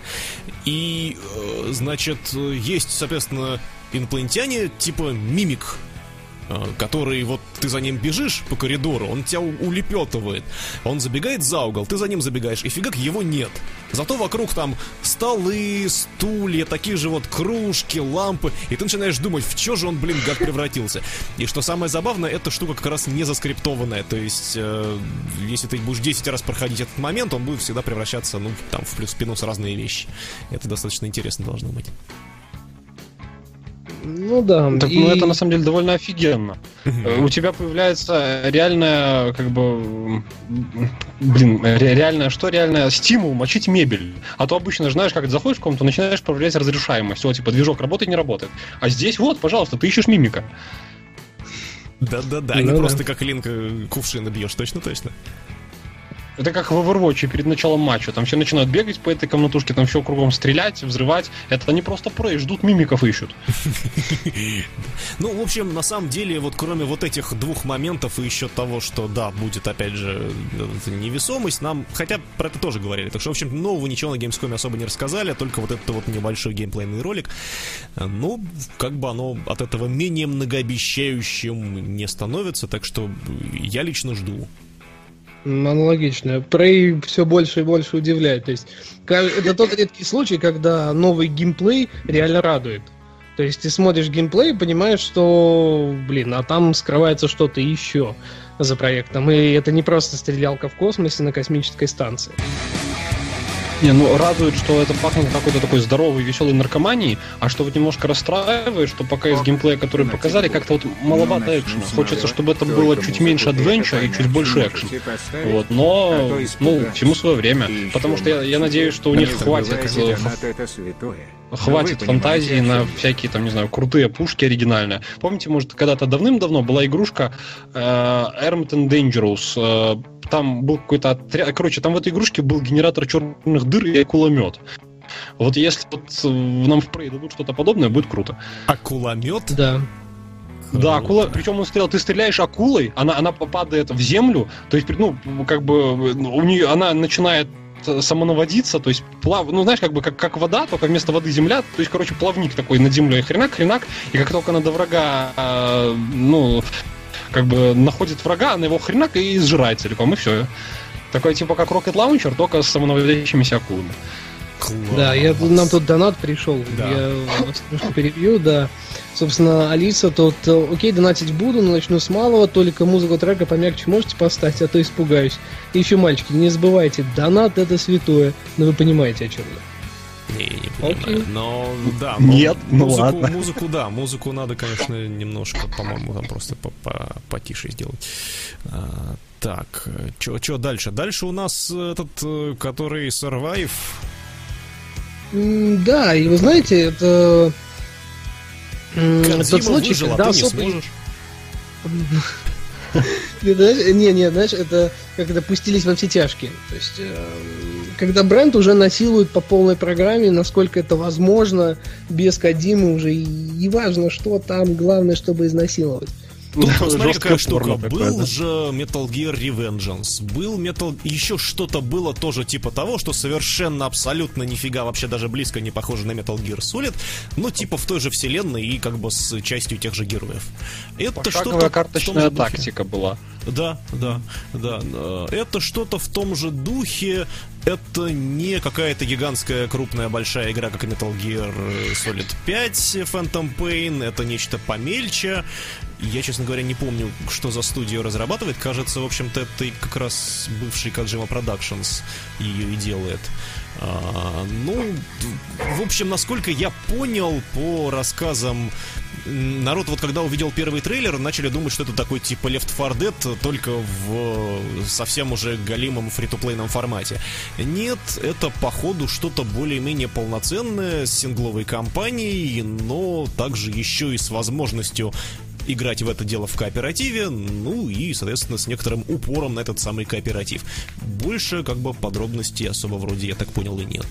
Speaker 1: И, э, значит, есть, соответственно, инопланетяне типа мимик, э, который вот ты за ним бежишь по коридору, он тебя улепетывает, он забегает за угол, ты за ним забегаешь, и фигак его нет. Зато вокруг там столы, стулья, такие же вот кружки, лампы, и ты начинаешь думать, в что же он, блин, гад превратился. И что самое забавное, эта штука как раз не заскриптованная, то есть, э, если ты будешь 10 раз проходить этот момент, он будет всегда превращаться, ну, там, в плюс-минус разные вещи. Это достаточно интересно должно быть.
Speaker 3: Ну да.
Speaker 2: Так, и... Ну это на самом деле довольно офигенно. У тебя появляется реальная, как бы, блин, реальная, что реальная стимул мочить мебель. А то обычно, знаешь, как заходишь в комнату, начинаешь проверять разрешаемость. Вот, типа, движок работает, не работает. А здесь вот, пожалуйста, ты ищешь мимика.
Speaker 1: Да-да-да, ну, не да. просто как Линка кувшины бьешь, точно-точно.
Speaker 2: Это как в Overwatch перед началом матча. Там все начинают бегать по этой комнатушке, там все кругом стрелять, взрывать. Это они просто прей, ждут мимиков ищут.
Speaker 1: Ну, в общем, на самом деле, вот кроме вот этих двух моментов и еще того, что, да, будет, опять же, невесомость, нам, хотя про это тоже говорили. Так что, в общем, нового ничего на Gamescom особо не рассказали, только вот этот вот небольшой геймплейный ролик. Ну, как бы оно от этого менее многообещающим не становится, так что я лично жду.
Speaker 3: Аналогично. Prey все больше и больше удивляет. То есть это тот редкий случай, когда новый геймплей реально радует. То есть ты смотришь геймплей и понимаешь, что, блин, а там скрывается что-то еще за проектом. И это не просто стрелялка в космосе на космической станции.
Speaker 2: Не, ну радует, что это пахнет какой-то такой здоровой, веселой наркоманией, а что вот немножко расстраивает, что пока из геймплея, который показали, как-то вот маловато экшена. Хочется, чтобы это было чуть меньше адвенча и чуть больше экшена. Вот, но, ну, всему свое время. Потому что я, я надеюсь, что у них хватит хватит фантазии на всякие, там, не знаю, крутые пушки оригинальные. Помните, может, когда-то давным-давно была игрушка э, Dangerous, э, там был какой-то отряд... Короче, там в этой игрушке был генератор черных дыр и кулемет. Вот если вот э, нам в Prey дадут что-то подобное, будет круто.
Speaker 1: Акуломет?
Speaker 3: Да.
Speaker 2: Да, акула, причем он стрелял, ты стреляешь акулой, она, она попадает в землю, то есть, ну, как бы, у нее, она начинает самонаводиться, то есть плав, ну знаешь, как бы как, как вода, только вместо воды земля, то есть, короче, плавник такой над землей, хренак, хренак, и как только она до врага, э, ну, как бы находит врага, она его хренак и сжирает целиком, и все. Такой типа как Rocket Launcher, только с самонаводящимися акулами.
Speaker 3: Класс. Да, я, нам тут донат пришел, да. я вас немножко перебью, да. Собственно, Алиса тут, э, окей, донатить буду, но начну с малого, только музыку трека помягче можете поставить, а то испугаюсь. И еще, мальчики, не забывайте, донат это святое, но вы понимаете, о чем я.
Speaker 1: Не, не понимаю. Okay. Но да,
Speaker 2: но Нет, ну
Speaker 1: музыку,
Speaker 2: ладно.
Speaker 1: Музыку, да, музыку надо, конечно, немножко, по-моему, там просто потише сделать. А, так, что дальше? Дальше у нас этот, э, который Survive.
Speaker 3: Да, и вы знаете, это
Speaker 1: тот случай, выжил, когда а ты не сможешь.
Speaker 3: Не, не, знаешь, это как это пустились во все тяжкие. То есть, э, когда бренд уже насилует по полной программе, насколько это возможно, без Кадимы уже и важно, что там, главное, чтобы изнасиловать.
Speaker 1: Тут, смотри, какая штука. Был да? же Metal Gear Revengeance, был Metal... Еще что-то было тоже типа того, что совершенно абсолютно нифига вообще даже близко не похоже на Metal Gear Solid, но типа в той же вселенной и как бы с частью тех же героев.
Speaker 2: Это что-то карточная тактика была.
Speaker 1: Да, да, да. Это что-то в том же духе. Это не какая-то гигантская, крупная, большая игра, как Metal Gear Solid 5 Phantom Pain. Это нечто помельче. Я, честно говоря, не помню, что за студию разрабатывает. Кажется, в общем-то, это как раз бывший Kojima Productions ее и делает. А, ну, в общем, насколько я понял по рассказам народ вот когда увидел первый трейлер, начали думать, что это такой типа Left 4 Dead, только в совсем уже галимом фри-то-плейном формате. Нет, это походу что-то более-менее полноценное с сингловой кампанией, но также еще и с возможностью играть в это дело в кооперативе, ну и, соответственно, с некоторым упором на этот самый кооператив. Больше, как бы, подробностей особо вроде, я так понял, и нет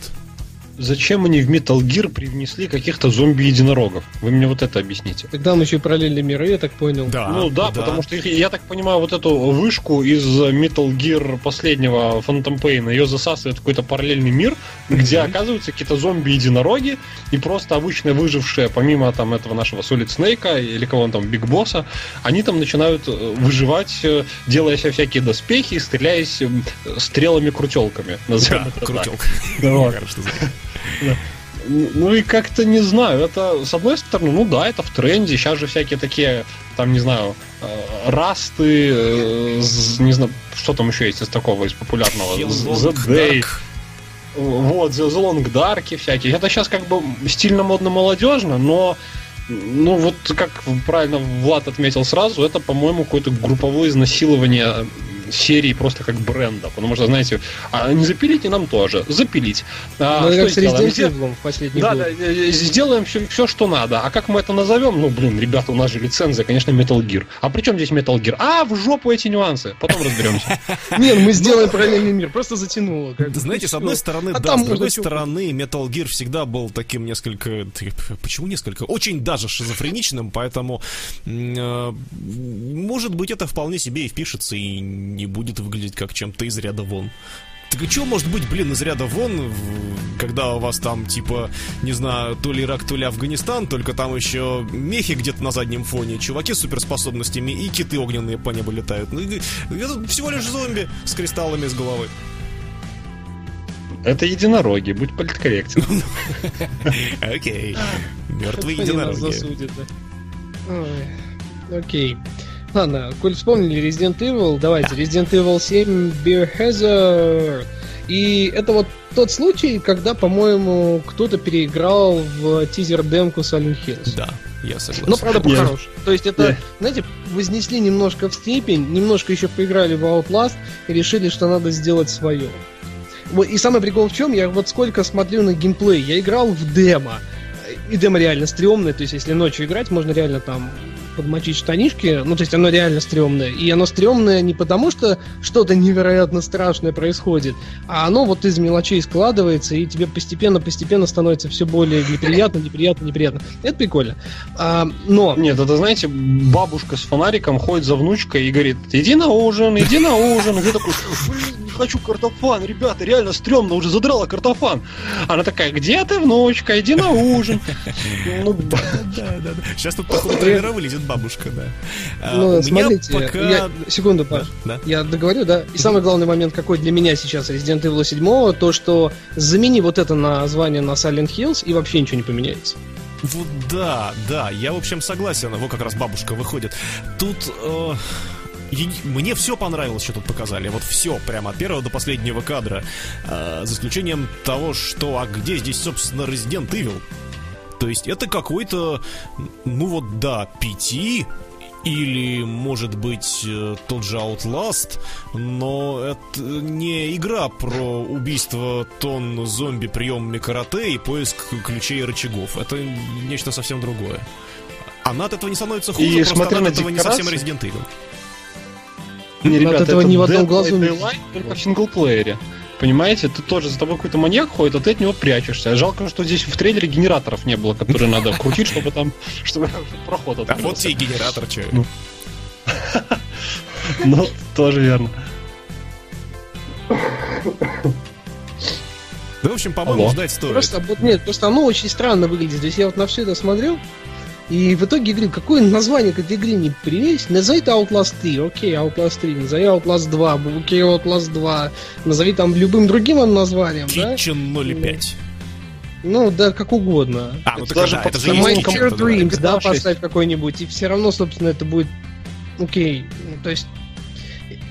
Speaker 2: зачем они в Metal Gear привнесли каких-то зомби-единорогов? Вы мне вот это объясните.
Speaker 3: Тогда он еще и параллельные миры, я так понял.
Speaker 2: Да, ну да, да, потому что я так понимаю, вот эту вышку из Metal Gear последнего Phantom Pain, ее засасывает какой-то параллельный мир, mm-hmm. где оказываются какие-то зомби-единороги, и просто обычные выжившие, помимо там этого нашего Solid Snake или кого он там, Биг Босса, они там начинают э, выживать, э, делая себе всякие доспехи, стреляясь стрелами-крутелками.
Speaker 1: Да, крутелка.
Speaker 2: Ну и как-то не знаю, это с одной стороны, ну да, это в тренде, сейчас же всякие такие, там, не знаю, э, расты, э, не знаю, что там еще есть из такого, из популярного,
Speaker 1: The Day.
Speaker 2: Вот, The Long Dark всякие. Это сейчас как бы стильно, модно, молодежно, но ну вот как правильно Влад отметил сразу, это, по-моему, какое-то групповое изнасилование серии просто как бренда. Потому что, знаете, а не запилить и нам тоже. Запилить.
Speaker 3: А, ну, что как с Resident в последний
Speaker 2: да, год. Да, э, сделаем все, все, что надо. А как мы это назовем? Ну, блин, ребята, у нас же лицензия, конечно, Metal Gear. А при чем здесь Metal Gear? А, в жопу эти нюансы. Потом разберемся.
Speaker 3: Нет, мы сделаем параллельный мир. Просто затянуло.
Speaker 1: Знаете, с одной стороны, а да, с другой стороны, Metal Gear всегда был таким несколько... Почему несколько? Очень даже шизофреничным, поэтому э, может быть это вполне себе и впишется и не будет выглядеть как чем-то из ряда вон. Так и что может быть, блин, из ряда вон, когда у вас там, типа, не знаю, то ли Ирак, то ли Афганистан, только там еще мехи где-то на заднем фоне, чуваки с суперспособностями и киты огненные по небу летают. Ну, это всего лишь зомби с кристаллами с головы.
Speaker 2: Это единороги, будь политкорректен.
Speaker 1: Окей. Мертвые единороги.
Speaker 3: Окей. Ладно, коль вспомнили Resident Evil, давайте, да. Resident Evil 7 Biohazard. И это вот тот случай, когда, по-моему, кто-то переиграл в тизер-демку Silent Hills.
Speaker 1: Да, я согласен.
Speaker 3: Ну, правда, по-хорошему. То есть это, yeah. знаете, вознесли немножко в степень, немножко еще поиграли в Outlast и решили, что надо сделать свое. И самый прикол в чем, я вот сколько смотрю на геймплей, я играл в демо, и демо реально стрёмное, то есть если ночью играть, можно реально там подмочить штанишки, ну, то есть оно реально стрёмное. И оно стрёмное не потому, что что-то невероятно страшное происходит, а оно вот из мелочей складывается, и тебе постепенно-постепенно становится все более неприятно, неприятно, неприятно. Это прикольно. А, но...
Speaker 2: Нет, это, знаете, бабушка с фонариком ходит за внучкой и говорит, иди на ужин, иди на ужин. И ты такой, блин, хочу картофан, ребята, реально стрёмно, уже задрала картофан. Она такая, где ты, внучка, иди на ужин.
Speaker 1: Ну, да, да, да. Сейчас тут, походу, тренера вылезет бабушка, да.
Speaker 3: А, ну, смотрите, пока... я, секунду, Паш, я договорю, да. И самый главный момент, какой для меня сейчас Resident Evil 7, то, что замени вот это название на Silent Hills, и вообще ничего не поменяется.
Speaker 1: Вот да, да, я, в общем, согласен. Вот как раз бабушка выходит. Тут... Э... Мне все понравилось, что тут показали. Вот все, прямо от первого до последнего кадра. Э, за исключением того, что а где здесь, собственно, Resident Evil? То есть это какой-то, ну вот да, пяти или, может быть, э, тот же Outlast, но это не игра про убийство тонн зомби приемами карате и поиск ключей и рычагов. Это нечто совсем другое. Она от этого не становится хуже, и просто она от этого не совсем Resident Evil.
Speaker 2: Не, ребята, от этого ни в одном глазу не... Только в синглплеере. Понимаете, ты тоже за тобой какой-то маньяк ходит, а ты от него прячешься. Жалко, что здесь в трейлере генераторов не было, которые надо крутить, чтобы там, чтобы проход
Speaker 1: открылся. А вот тебе генератор, что. Ну.
Speaker 2: ну, тоже верно.
Speaker 1: Да, в общем, по-моему, ждать стоит.
Speaker 3: Просто, вот, нет, просто оно очень странно выглядит. Здесь я вот на все это смотрел, и в итоге говорю, какое название к этой игре не привезть? Назови это Outlast 3, окей, Outlast 3, назови Outlast 2, окей, Outlast 2, назови там любым другим названием,
Speaker 1: Kitchen да? 05.
Speaker 3: Ну, да, как угодно.
Speaker 1: А, ну это даже
Speaker 3: это же Future Dreams, да, поставь какой-нибудь, и все равно, собственно, это будет окей. Ну, то есть,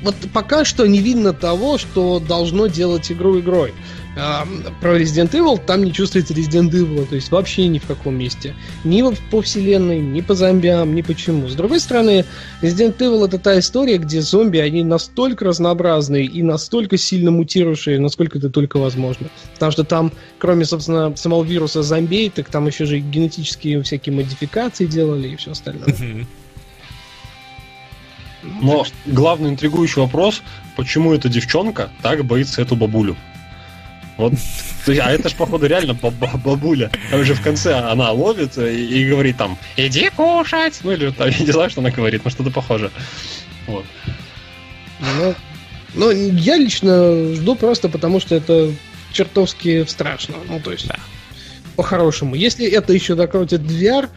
Speaker 3: вот пока что не видно того, что должно делать игру игрой про Resident Evil там не чувствуется Resident Evil, то есть вообще ни в каком месте. Ни по вселенной, ни по зомбиам, ни почему. С другой стороны, Resident Evil это та история, где зомби, они настолько разнообразные и настолько сильно мутировавшие, насколько это только возможно. Потому что там, кроме, собственно, самого вируса зомбей, так там еще же генетические всякие модификации делали и все остальное.
Speaker 2: Но главный интригующий вопрос, почему эта девчонка так боится эту бабулю? Вот, а это ж, походу, реально бабуля. Там же в конце она ловит и, говорит там, иди кушать. Ну, или там, я не знаю, что она говорит, но что-то похоже. Вот.
Speaker 3: Ну, ну, я лично жду просто потому, что это чертовски страшно. Ну, то есть, да. по-хорошему. Если это еще докрутит VR,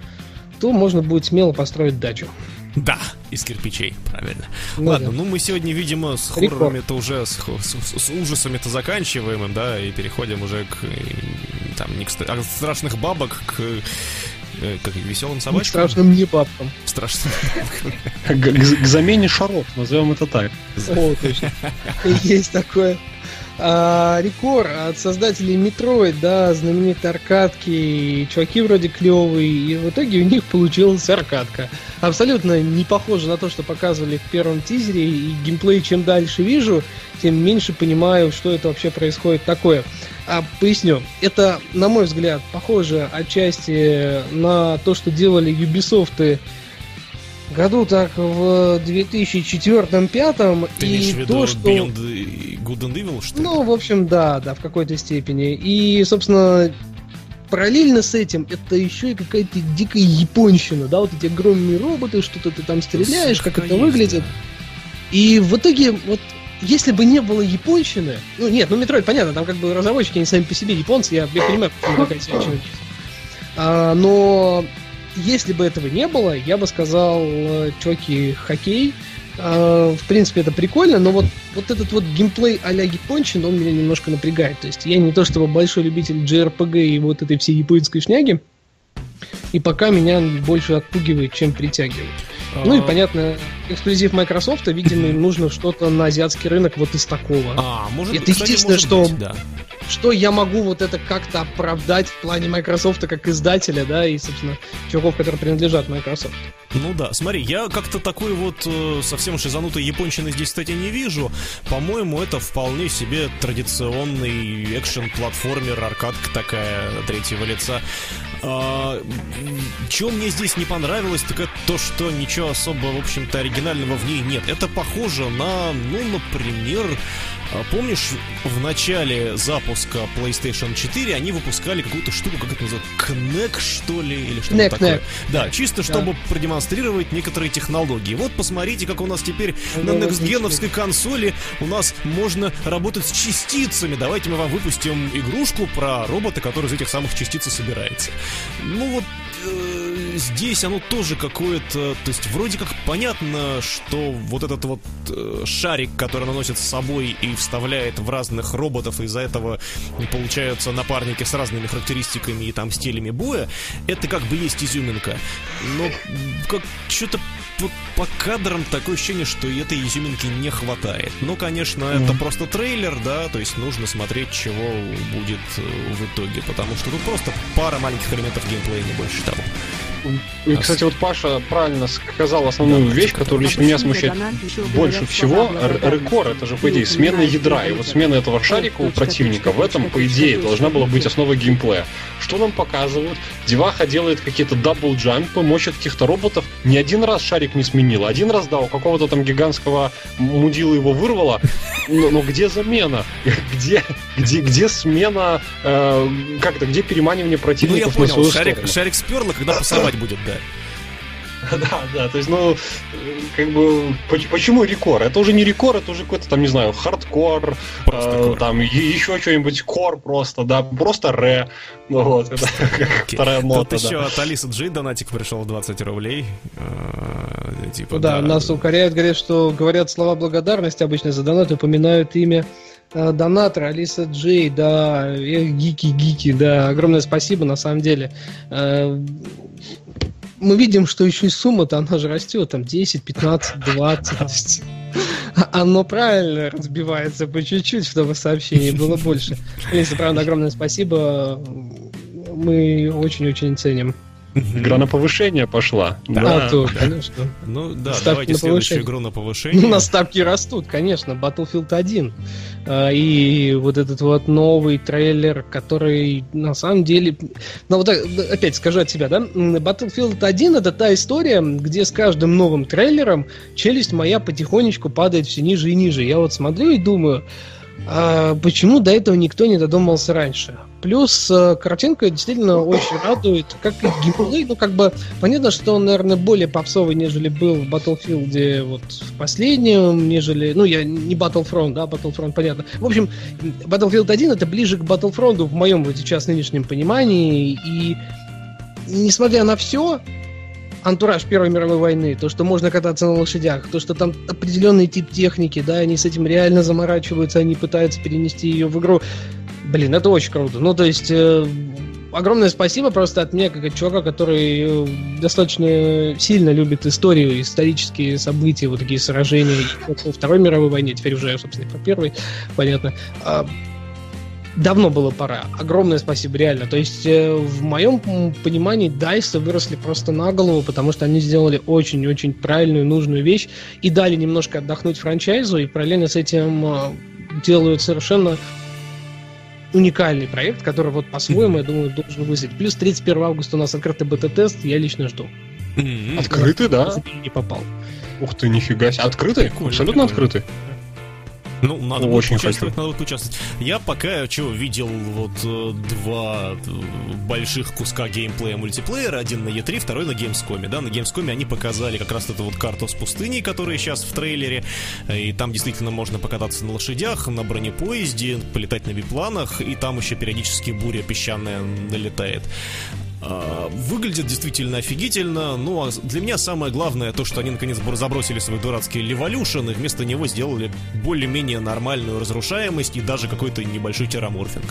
Speaker 3: то можно будет смело построить дачу.
Speaker 1: Да, из кирпичей, правильно. Ну, Ладно, да. ну мы сегодня, видимо, с хоррорами-то уже, с, с, с ужасами-то заканчиваем, да, и переходим уже к, там, не к от страшных бабок к э, как веселым собачкам. К
Speaker 3: страшным не бабкам.
Speaker 1: Страшным
Speaker 2: бабкам. К замене шаров, назовем это так.
Speaker 3: О, точно. Есть такое. А, Рекор от создателей Metroid, да, знаменитые аркадки, чуваки вроде клевые, и в итоге у них получилась аркадка. Абсолютно не похоже на то, что показывали в первом тизере, и геймплей чем дальше вижу, тем меньше понимаю, что это вообще происходит такое. А, поясню. Это, на мой взгляд, похоже отчасти на то, что делали Ubisoft году так в 2004-2005
Speaker 1: и
Speaker 3: в
Speaker 1: виду то, что... Beyond Good and Evil, что
Speaker 3: Ну, в общем, да, да, в какой-то степени. И, собственно, параллельно с этим это еще и какая-то дикая японщина, да, вот эти огромные роботы, что-то ты там стреляешь, как это выглядит. И в итоге, вот если бы не было японщины, ну нет, ну Metroid, понятно, там как бы разработчики, они сами по себе японцы, я, я понимаю, почему такая. А, но если бы этого не было, я бы сказал, э, чуваки, окей, в принципе, это прикольно, но вот, вот этот вот геймплей а-ля японщина, он меня немножко напрягает. То есть я не то чтобы большой любитель JRPG и вот этой всей японской шняги, и пока меня больше отпугивает, чем притягивает. Ну и а. понятно, эксклюзив Microsoft, видимо, им нужно что-то на азиатский рынок вот из такого.
Speaker 1: А, может,
Speaker 3: это кстати, единственное, что быть, да что я могу вот это как-то оправдать в плане Microsoft как издателя, да, и, собственно, чуваков, которые принадлежат Microsoft.
Speaker 1: Ну да, смотри, я как-то такой вот э, совсем шизанутой японщины здесь, кстати, не вижу. По-моему, это вполне себе традиционный экшен-платформер, аркадка такая третьего лица. А, чего мне здесь не понравилось, так это то, что ничего особо, в общем-то, оригинального в ней нет. Это похоже на, ну, например, а помнишь, в начале запуска PlayStation 4 они выпускали какую-то штуку, как это называется, Кнек, что ли, или что-то
Speaker 3: Кнек,
Speaker 1: такое?
Speaker 3: Кнек.
Speaker 1: Да, чисто чтобы
Speaker 3: Да.
Speaker 1: продемонстрировать некоторые технологии. Вот посмотрите, как у нас теперь на некстгеновской консоли у нас можно работать с частицами. Давайте мы вам выпустим игрушку про робота, который из этих самых частиц и собирается. Ну вот э, здесь оно тоже какое-то, то есть вроде как понятно, что вот этот вот э, шарик, который она носит с собой и вставляет в разных роботов, из-за этого получаются напарники с разными характеристиками и там стилями боя, это как бы есть изюминка. Но как что-то вот по кадрам такое ощущение, что этой изюминки не хватает. Ну, конечно, это просто трейлер, да, то есть нужно смотреть, чего будет э, в итоге, потому что тут просто пара маленьких элементов геймплея, не больше того.
Speaker 2: И, кстати, вот Паша правильно сказал основную вещь, которая лично меня смущает больше всего. ReCore, это же, по идее, смена ядра. И вот смена этого шарика у противника в этом, по идее, должна была быть основой геймплея. Что нам показывают? Деваха делает какие-то double-jump ы, мочит каких-то роботов. Ни один раз шарик не сменила. Один раз, да, у какого-то там гигантского мудила его вырвало. Но, но где замена? Где, где, где смена? э, как это? Где переманивание
Speaker 1: Ну, я
Speaker 2: противников на
Speaker 1: понял,
Speaker 2: свою
Speaker 1: шарик,
Speaker 2: сторону?
Speaker 1: шарик сперло, когда пасовать будет, да.
Speaker 2: Да, да, то есть, ну, э, как бы, поч- почему рекор? Это уже не рекор, это уже какой-то там, не знаю, хардкор,
Speaker 1: Просто
Speaker 2: э, там, е- еще что-нибудь, кор просто, да, просто ре, ну вот, это
Speaker 1: Окей.
Speaker 2: вторая
Speaker 1: Тут
Speaker 2: нота,
Speaker 1: еще
Speaker 2: да.
Speaker 1: от Алисы Джей донатик пришел 20 рублей. Э, Типа,
Speaker 3: Ну да, нас укоряют, говорят, что говорят слова благодарности обычно за донат, упоминают имя э, донатора Алиса Джей, да, эх, гики, гики, да, огромное спасибо, на самом деле. Мы видим, что еще и сумма-то, она же растет, там 10, 15, 20, то есть оно правильно разбивается по чуть-чуть, чтобы сообщений было больше. Алиса, правда, огромное спасибо, мы очень-очень ценим.
Speaker 2: Игра на повышение пошла.
Speaker 3: А, то, конечно.
Speaker 1: Ну да,
Speaker 3: Ставки
Speaker 1: давайте
Speaker 3: на
Speaker 1: следующую
Speaker 3: повышение.
Speaker 1: игру на повышение.
Speaker 3: Ну, на ставки растут, конечно. Battlefield 1. А, И вот этот вот новый трейлер, который на самом деле... Ну, вот так, да, опять скажу от себя, да? Battlefield 1 это та история, где с каждым новым трейлером челюсть моя потихонечку падает все ниже и ниже. Я вот смотрю и думаю, а почему до этого никто не додумался раньше? Плюс э, картинка действительно очень радует, как и геймплей. Ну, как бы понятно, что он, наверное, более попсовый, нежели был в Battlefield вот в последнем, нежели... Ну, я не Battlefront, да, Battlefront, понятно. В общем, Battlefield 1 это ближе к Battlefront в моем вот сейчас нынешнем понимании. И несмотря на все, антураж Первой мировой войны, то, что можно кататься на лошадях, то, что там определенный тип техники, да, они с этим реально заморачиваются, они пытаются перенести ее в игру. Блин, это очень круто. Ну, то есть, э, огромное спасибо просто от меня, как от чувака, который э, достаточно сильно любит историю, исторические события, вот такие сражения во Второй мировой войне, теперь уже, собственно, по Первой, понятно. А, давно было пора. Огромное спасибо, реально. То есть, э, в моем понимании, Дайсы выросли просто на голову, потому что они сделали очень-очень правильную, нужную вещь и дали немножко отдохнуть франчайзу, и параллельно с этим э, делают совершенно уникальный проект, который вот по-своему, я думаю, должен выстрелить. Плюс 31 августа у нас открытый бета-тест, я лично жду.
Speaker 2: Открытый, да?
Speaker 3: Не попал.
Speaker 2: Ух ты, нифига себе. Открытый?
Speaker 1: Прикольно,
Speaker 2: Абсолютно
Speaker 1: прикольно.
Speaker 2: открытый.
Speaker 1: Ну, надо будет
Speaker 2: Очень
Speaker 1: участвовать,
Speaker 2: хочу.
Speaker 1: надо будет участвовать. Я пока что видел вот э, два э, больших куска геймплея мультиплеера, один на E3, второй на Gamescom. Да, на Gamescom они показали как раз эту вот карту с пустыней, которая сейчас в трейлере, э, и там действительно можно покататься на лошадях, на бронепоезде, полетать на бипланах, и там еще периодически буря песчаная налетает. А, Выглядит действительно офигительно. Ну, а для меня самое главное то, что они наконец бр- забросили свой дурацкий Леволюшн и вместо него сделали более-менее нормальную разрушаемость и даже какой-то небольшой терраморфинг.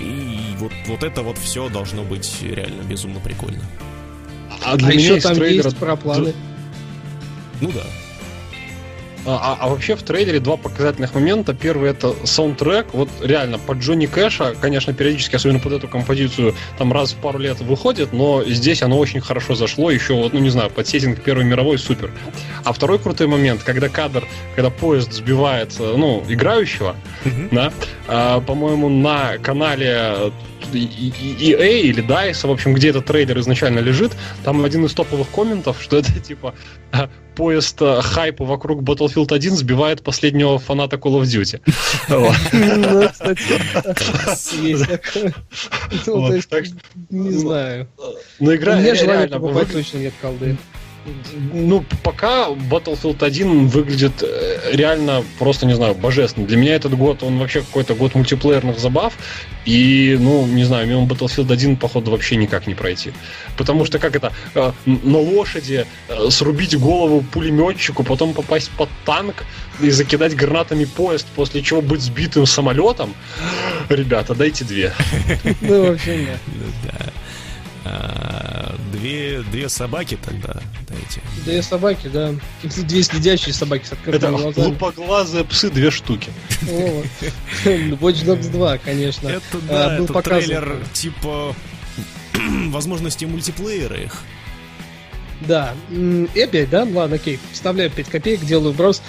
Speaker 1: И вот, вот это вот все должно быть реально безумно прикольно.
Speaker 2: А для
Speaker 3: а
Speaker 2: меня
Speaker 3: там есть пропланы.
Speaker 1: Ну да.
Speaker 2: А, а- а вообще в трейлере два показательных момента. Первый это саундтрек. Вот реально под Джонни Кэша, конечно, периодически, особенно под эту композицию, там раз в пару лет выходит, но здесь оно очень хорошо зашло. Еще вот, ну не знаю, под сеттинг Первой мировой супер. А второй крутой момент, когда кадр, когда поезд сбивает, э, ну, играющего,
Speaker 1: Мгм.
Speaker 2: да, а, по-моему, на канале EA или DICE, в общем, где этот трейлер изначально лежит, там один из топовых комментов, что это типа поезд хайпа вокруг Battlefield 1 сбивает последнего фаната Call of Duty.
Speaker 3: Ну, не знаю.
Speaker 2: Но игра
Speaker 3: реально... точно нет колды.
Speaker 2: Ну, пока Battlefield 1 выглядит э, реально просто, не знаю, божественно. Для меня этот год, он вообще какой-то год мультиплеерных забав. И, ну, не знаю, мимо Battlefield 1, походу, вообще никак не пройти. Потому что, как это, э, на лошади э, срубить голову пулеметчику, потом попасть под танк и закидать гранатами поезд, после чего быть сбитым самолетом. Ребята, дайте две.
Speaker 3: Ну, вообще нет.
Speaker 1: А, две, две собаки тогда дайте.
Speaker 3: Две собаки, да. Две следящие собаки с
Speaker 2: открытыми Это глазами. лупоглазые псы две штуки.
Speaker 3: Watch Dogs 2, конечно.
Speaker 1: Это, а, да, это трейлер типа возможности мультиплеера их.
Speaker 3: Да. И опять, да? Ладно, окей. Вставляю 5 копеек, делаю брос.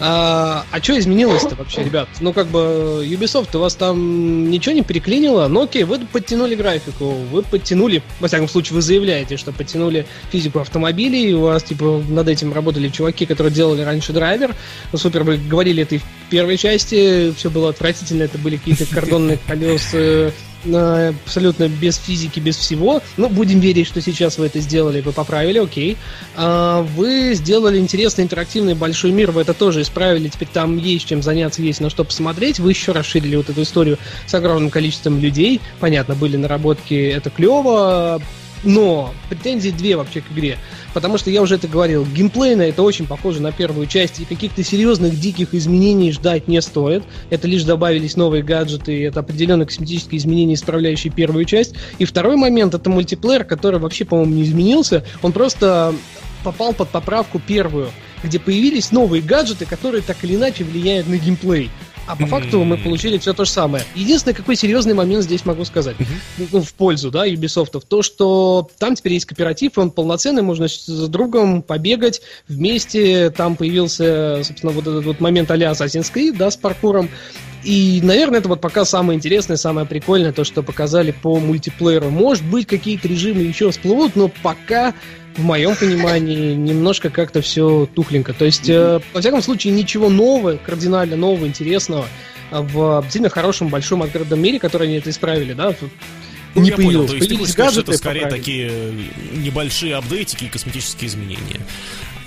Speaker 3: А, а что изменилось-то вообще, ребят? Ну, как бы, Ubisoft, у вас там ничего не переклинило? Ну, окей, вы подтянули графику, вы подтянули, во всяком случае, вы заявляете, что подтянули физику автомобилей, у вас, типа, над этим работали чуваки, которые делали раньше драйвер. Ну, супер, вы говорили это и в первой части, все было отвратительно, это были какие-то кордонные колеса, абсолютно без физики, без всего. Ну, будем верить, что сейчас вы это сделали, вы поправили, окей. А, вы сделали интересный интерактивный большой мир, вы это тоже исправили, теперь там есть чем заняться, есть на что посмотреть. Вы еще расширили вот эту историю с огромным количеством людей. Понятно, были наработки, это клево, но претензии две вообще к игре. Потому что я уже это говорил, геймплейно это очень похоже на первую часть, и каких-то серьезных диких изменений ждать не стоит. Это лишь добавились новые гаджеты, и это определенные косметические изменения, исправляющие первую часть. И второй момент это мультиплеер, который вообще, по-моему, не изменился. Он просто попал под поправку первую, где появились новые гаджеты, которые так или иначе влияют на геймплей. А по факту мы получили все то же самое. Единственный какой серьезный момент здесь могу сказать, ну, в пользу, да, Ubisoft, то, что там теперь есть кооператив, он полноценный, можно с другом побегать вместе, там появился, собственно, вот этот вот момент а-ля Assassin's Creed, да, с паркуром, и, наверное, это вот пока самое интересное, самое прикольное, то, что показали по мультиплееру. Может быть, какие-то режимы еще всплывут, но пока в моем понимании, немножко как-то все тухленько. То есть, э, во всяком случае, ничего нового, кардинально нового, интересного в действительно хорошем, большом открытом мире, который они это исправили, да,
Speaker 1: ну, не появилось. Понял, то есть ты гаджеты, это скорее поправили. такие небольшие апдейтики и косметические изменения.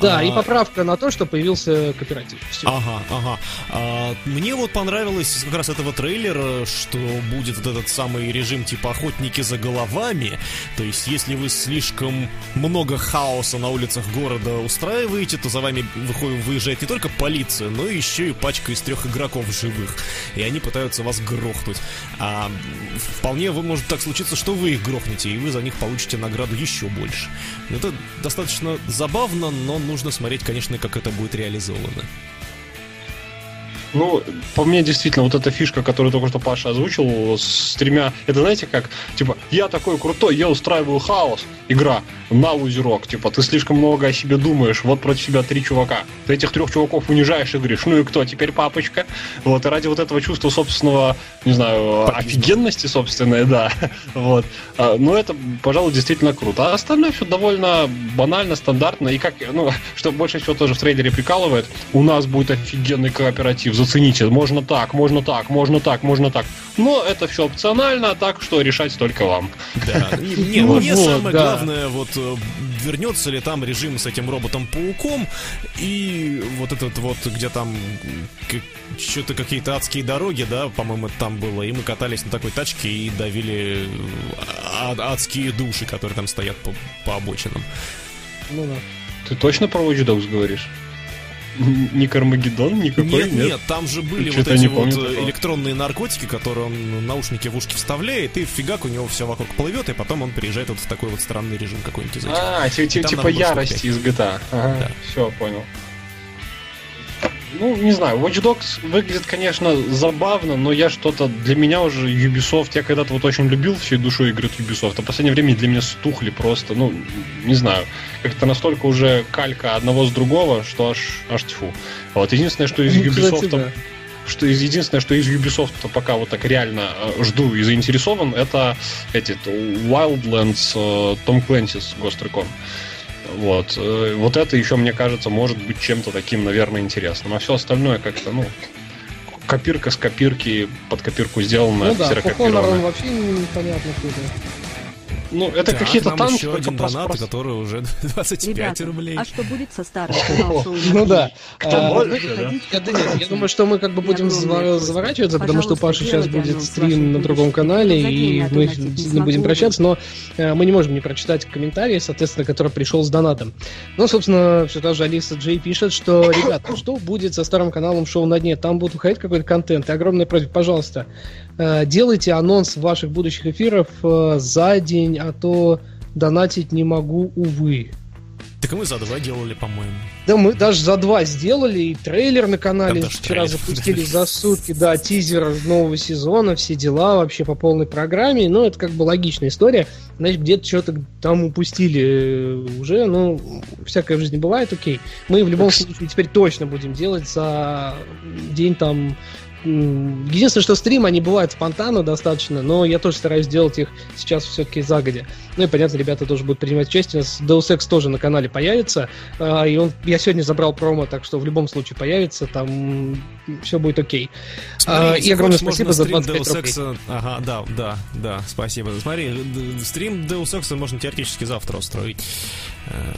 Speaker 3: Да, а... и поправка на то, что появился кооператив.
Speaker 1: Все. Ага, ага. А, мне вот понравилось как раз этого трейлера, что будет вот этот самый режим типа охотники за головами. То есть, если вы слишком много хаоса на улицах города устраиваете, то за вами выходит, выезжает не только полиция, но еще и пачка из трех игроков живых. И они пытаются вас грохнуть. А вполне вы может так случиться, что вы их грохнете, и вы за них получите награду еще больше. Это достаточно забавно, но нужно смотреть, конечно, как это будет реализовано.
Speaker 2: Ну, по мне, действительно, вот эта фишка, которую только что Паша озвучил, с тремя... Это знаете как? Типа, я такой крутой, я устраиваю хаос. Игра на лузерок. Типа, ты слишком много о себе думаешь. Вот против себя три чувака. Ты этих трех чуваков унижаешь и говоришь, ну и кто теперь папочка? Вот, и ради вот этого чувства собственного, не знаю, офигенности собственной, да. Вот. А, ну, это, пожалуй, действительно круто. А остальное все довольно банально, стандартно. И как, ну, что больше всего тоже в трейлере прикалывает, у нас будет офигенный кооператив зацените, можно так, можно так, можно так, можно так. Но это все опционально, так что решать только вам.
Speaker 1: Да, не, мне самое главное, вот э, вернется ли там режим с этим роботом-пауком и вот этот вот, где там что-то какие-то адские дороги, да, по-моему, там было, и мы катались на такой тачке и давили э, адские души, которые там стоят по, по обочинам.
Speaker 2: Ну да. Ты точно про Watch Dogs говоришь? Не Кармагеддон никакой, нет?
Speaker 1: Нет, нет там же были вот эти вот такого. электронные наркотики, которые он наушники в ушки вставляет, и фигак у него все вокруг плывет, и потом он переезжает вот в такой вот странный режим какой-нибудь из этих.
Speaker 2: А, типа ярости из GTA. Ага, да. все, понял. Ну, не знаю, Watch Dogs выглядит, конечно, забавно, но я что-то... Для меня уже Ubisoft... Я когда-то вот очень любил всей душой игры от Ubisoft, а в последнее время для меня стухли просто, ну, не знаю. Как-то настолько уже калька одного с другого, что аж, аж тьфу. Вот, единственное, что из ну, Ubisoft... Кстати, да. что из единственное, что из Ubisoft пока вот так реально э, жду и заинтересован, это эти Wildlands э, Том Clancy с Ghost Recon. Вот. Э, вот это еще, мне кажется, может быть чем-то таким, наверное, интересным. А все остальное как-то, ну, копирка с копирки, под копирку сделана,
Speaker 3: ну, да, по вообще непонятно куда.
Speaker 2: Ну, это какие-то танки.
Speaker 1: еще один донат, который уже 25
Speaker 4: Ребята,
Speaker 1: рублей.
Speaker 4: а что будет со старым
Speaker 3: Ну да.
Speaker 2: Кто
Speaker 3: Я думаю, что мы как бы будем заворачиваться, потому что у Паши сейчас будет стрим на другом канале, и мы действительно будем прощаться, но э, мы не можем не прочитать комментарии, соответственно, который пришел с донатом. Ну, собственно, все та же Алиса Джей пишет, что, ребята, что будет со старым каналом Шоу на дне? Там будет выходить какой-то контент. И огромная просьба, пожалуйста, делайте анонс ваших будущих эфиров э, за день а то донатить не могу, увы.
Speaker 1: Так и мы за два делали, по-моему.
Speaker 3: Да мы даже за два сделали, и трейлер на канале вчера трейлер. запустили за сутки, да, тизер нового сезона, все дела вообще по полной программе, ну, это как бы логичная история, значит, где-то что-то там упустили э, уже, ну, всякое в жизни бывает, окей. Мы в любом случае теперь точно будем делать за день там Единственное, что стримы, они бывают спонтанно достаточно, но я тоже стараюсь делать их сейчас все-таки загодя. Ну и, понятно, ребята тоже будут принимать участие. У нас Deus Ex тоже на канале появится, а, и он, я сегодня забрал промо, так что в любом случае появится, там все будет окей.
Speaker 1: Смотри, а, и огромное спасибо за 25 Deus Ex, рублей. Ага, да, да, да, спасибо. Смотри, стрим Deus Ex можно теоретически завтра устроить.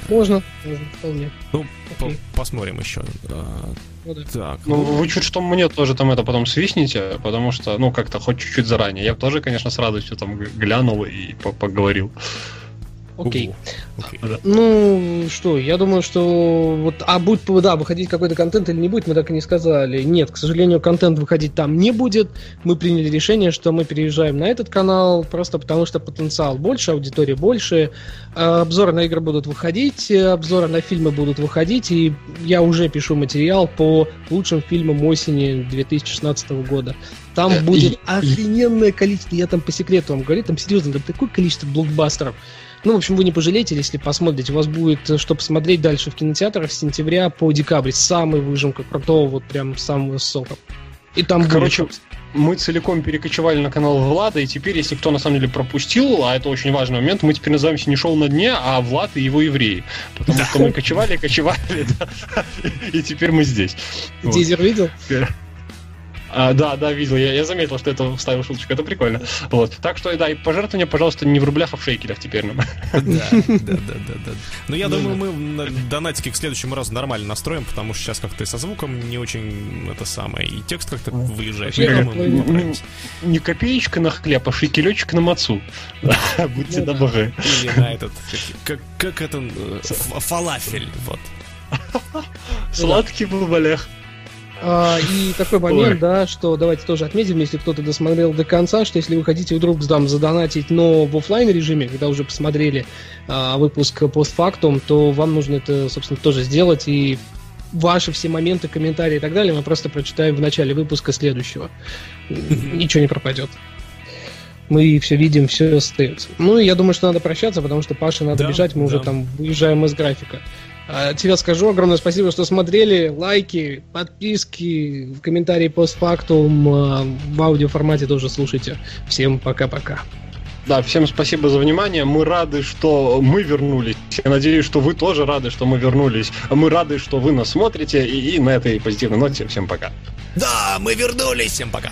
Speaker 3: Можно, можно, вполне.
Speaker 1: Ну, по посмотрим еще.
Speaker 2: Ну, да. Так. Ну, вы чуть что мне тоже там это потом свистните, потому что, ну, как-то хоть чуть-чуть заранее. Я тоже, конечно, с радостью там глянул и поговорил.
Speaker 3: Окей. Okay. Okay. Ну что, я думаю, что вот, а будет, да, выходить какой-то контент или не будет, мы так и не сказали. Нет, к сожалению, контент выходить там не будет. Мы приняли решение, что мы переезжаем на этот канал, просто потому что потенциал больше, аудитория больше. А, обзоры на игры будут выходить, обзоры на фильмы будут выходить, и я уже пишу материал по лучшим фильмам осени 2016 года. Там э, будет охрененное количество, я там по секрету вам говорю, там серьезно, там такое количество блокбастеров. Ну, в общем, вы не пожалеете, если посмотрите. У вас будет э, что посмотреть дальше в кинотеатрах с сентября по декабрь. Самый выжимка крутого, вот прям самого сока.
Speaker 2: И там Короче, будет... мы целиком перекочевали на канал Влада, и теперь, если кто на самом деле пропустил, а это очень важный момент, мы теперь называемся не шоу на дне, а Влад и его евреи. Потому что мы кочевали, кочевали, и теперь мы здесь.
Speaker 3: Тизер видел?
Speaker 2: А, да, да, видел. Я, я заметил, что это вставил шуточку. Это прикольно. Вот. Так что, да, и пожертвования, пожалуйста, не в рублях, а в шейкелях теперь нам. Да, да,
Speaker 1: да, да, да. Ну, я думаю, мы донатики к следующему разу нормально настроим, потому что сейчас как-то со звуком не очень это самое, и текст как-то выезжает.
Speaker 2: Не копеечка на хлеб, а шейкелечек на мацу. Будьте ну добры.
Speaker 1: Или на этот, как это, э, фалафель, вот.
Speaker 2: Сладкий был олег.
Speaker 3: А, и такой момент, Ой. да, что давайте тоже отметим, если кто-то досмотрел до конца, что если вы хотите вдруг там задонатить, но в офлайн режиме, когда уже посмотрели а, выпуск постфактум, то вам нужно это, собственно, тоже сделать и ваши все моменты, комментарии и так далее мы просто прочитаем в начале выпуска следующего. Ничего не пропадет. Мы все видим, все остается. Ну, и я думаю, что надо прощаться, потому что Паше надо да, бежать, мы да. уже там выезжаем из графика. А, тебе скажу огромное спасибо, что смотрели. Лайки, подписки, комментарии постфактум. А, в аудиоформате тоже слушайте. Всем пока-пока.
Speaker 2: Да, всем спасибо за внимание. Мы рады, что мы вернулись. Я надеюсь, что вы тоже рады, что мы вернулись. Мы рады, что вы нас смотрите. И, и на этой позитивной ноте всем пока.
Speaker 1: Да, мы вернулись. Всем пока.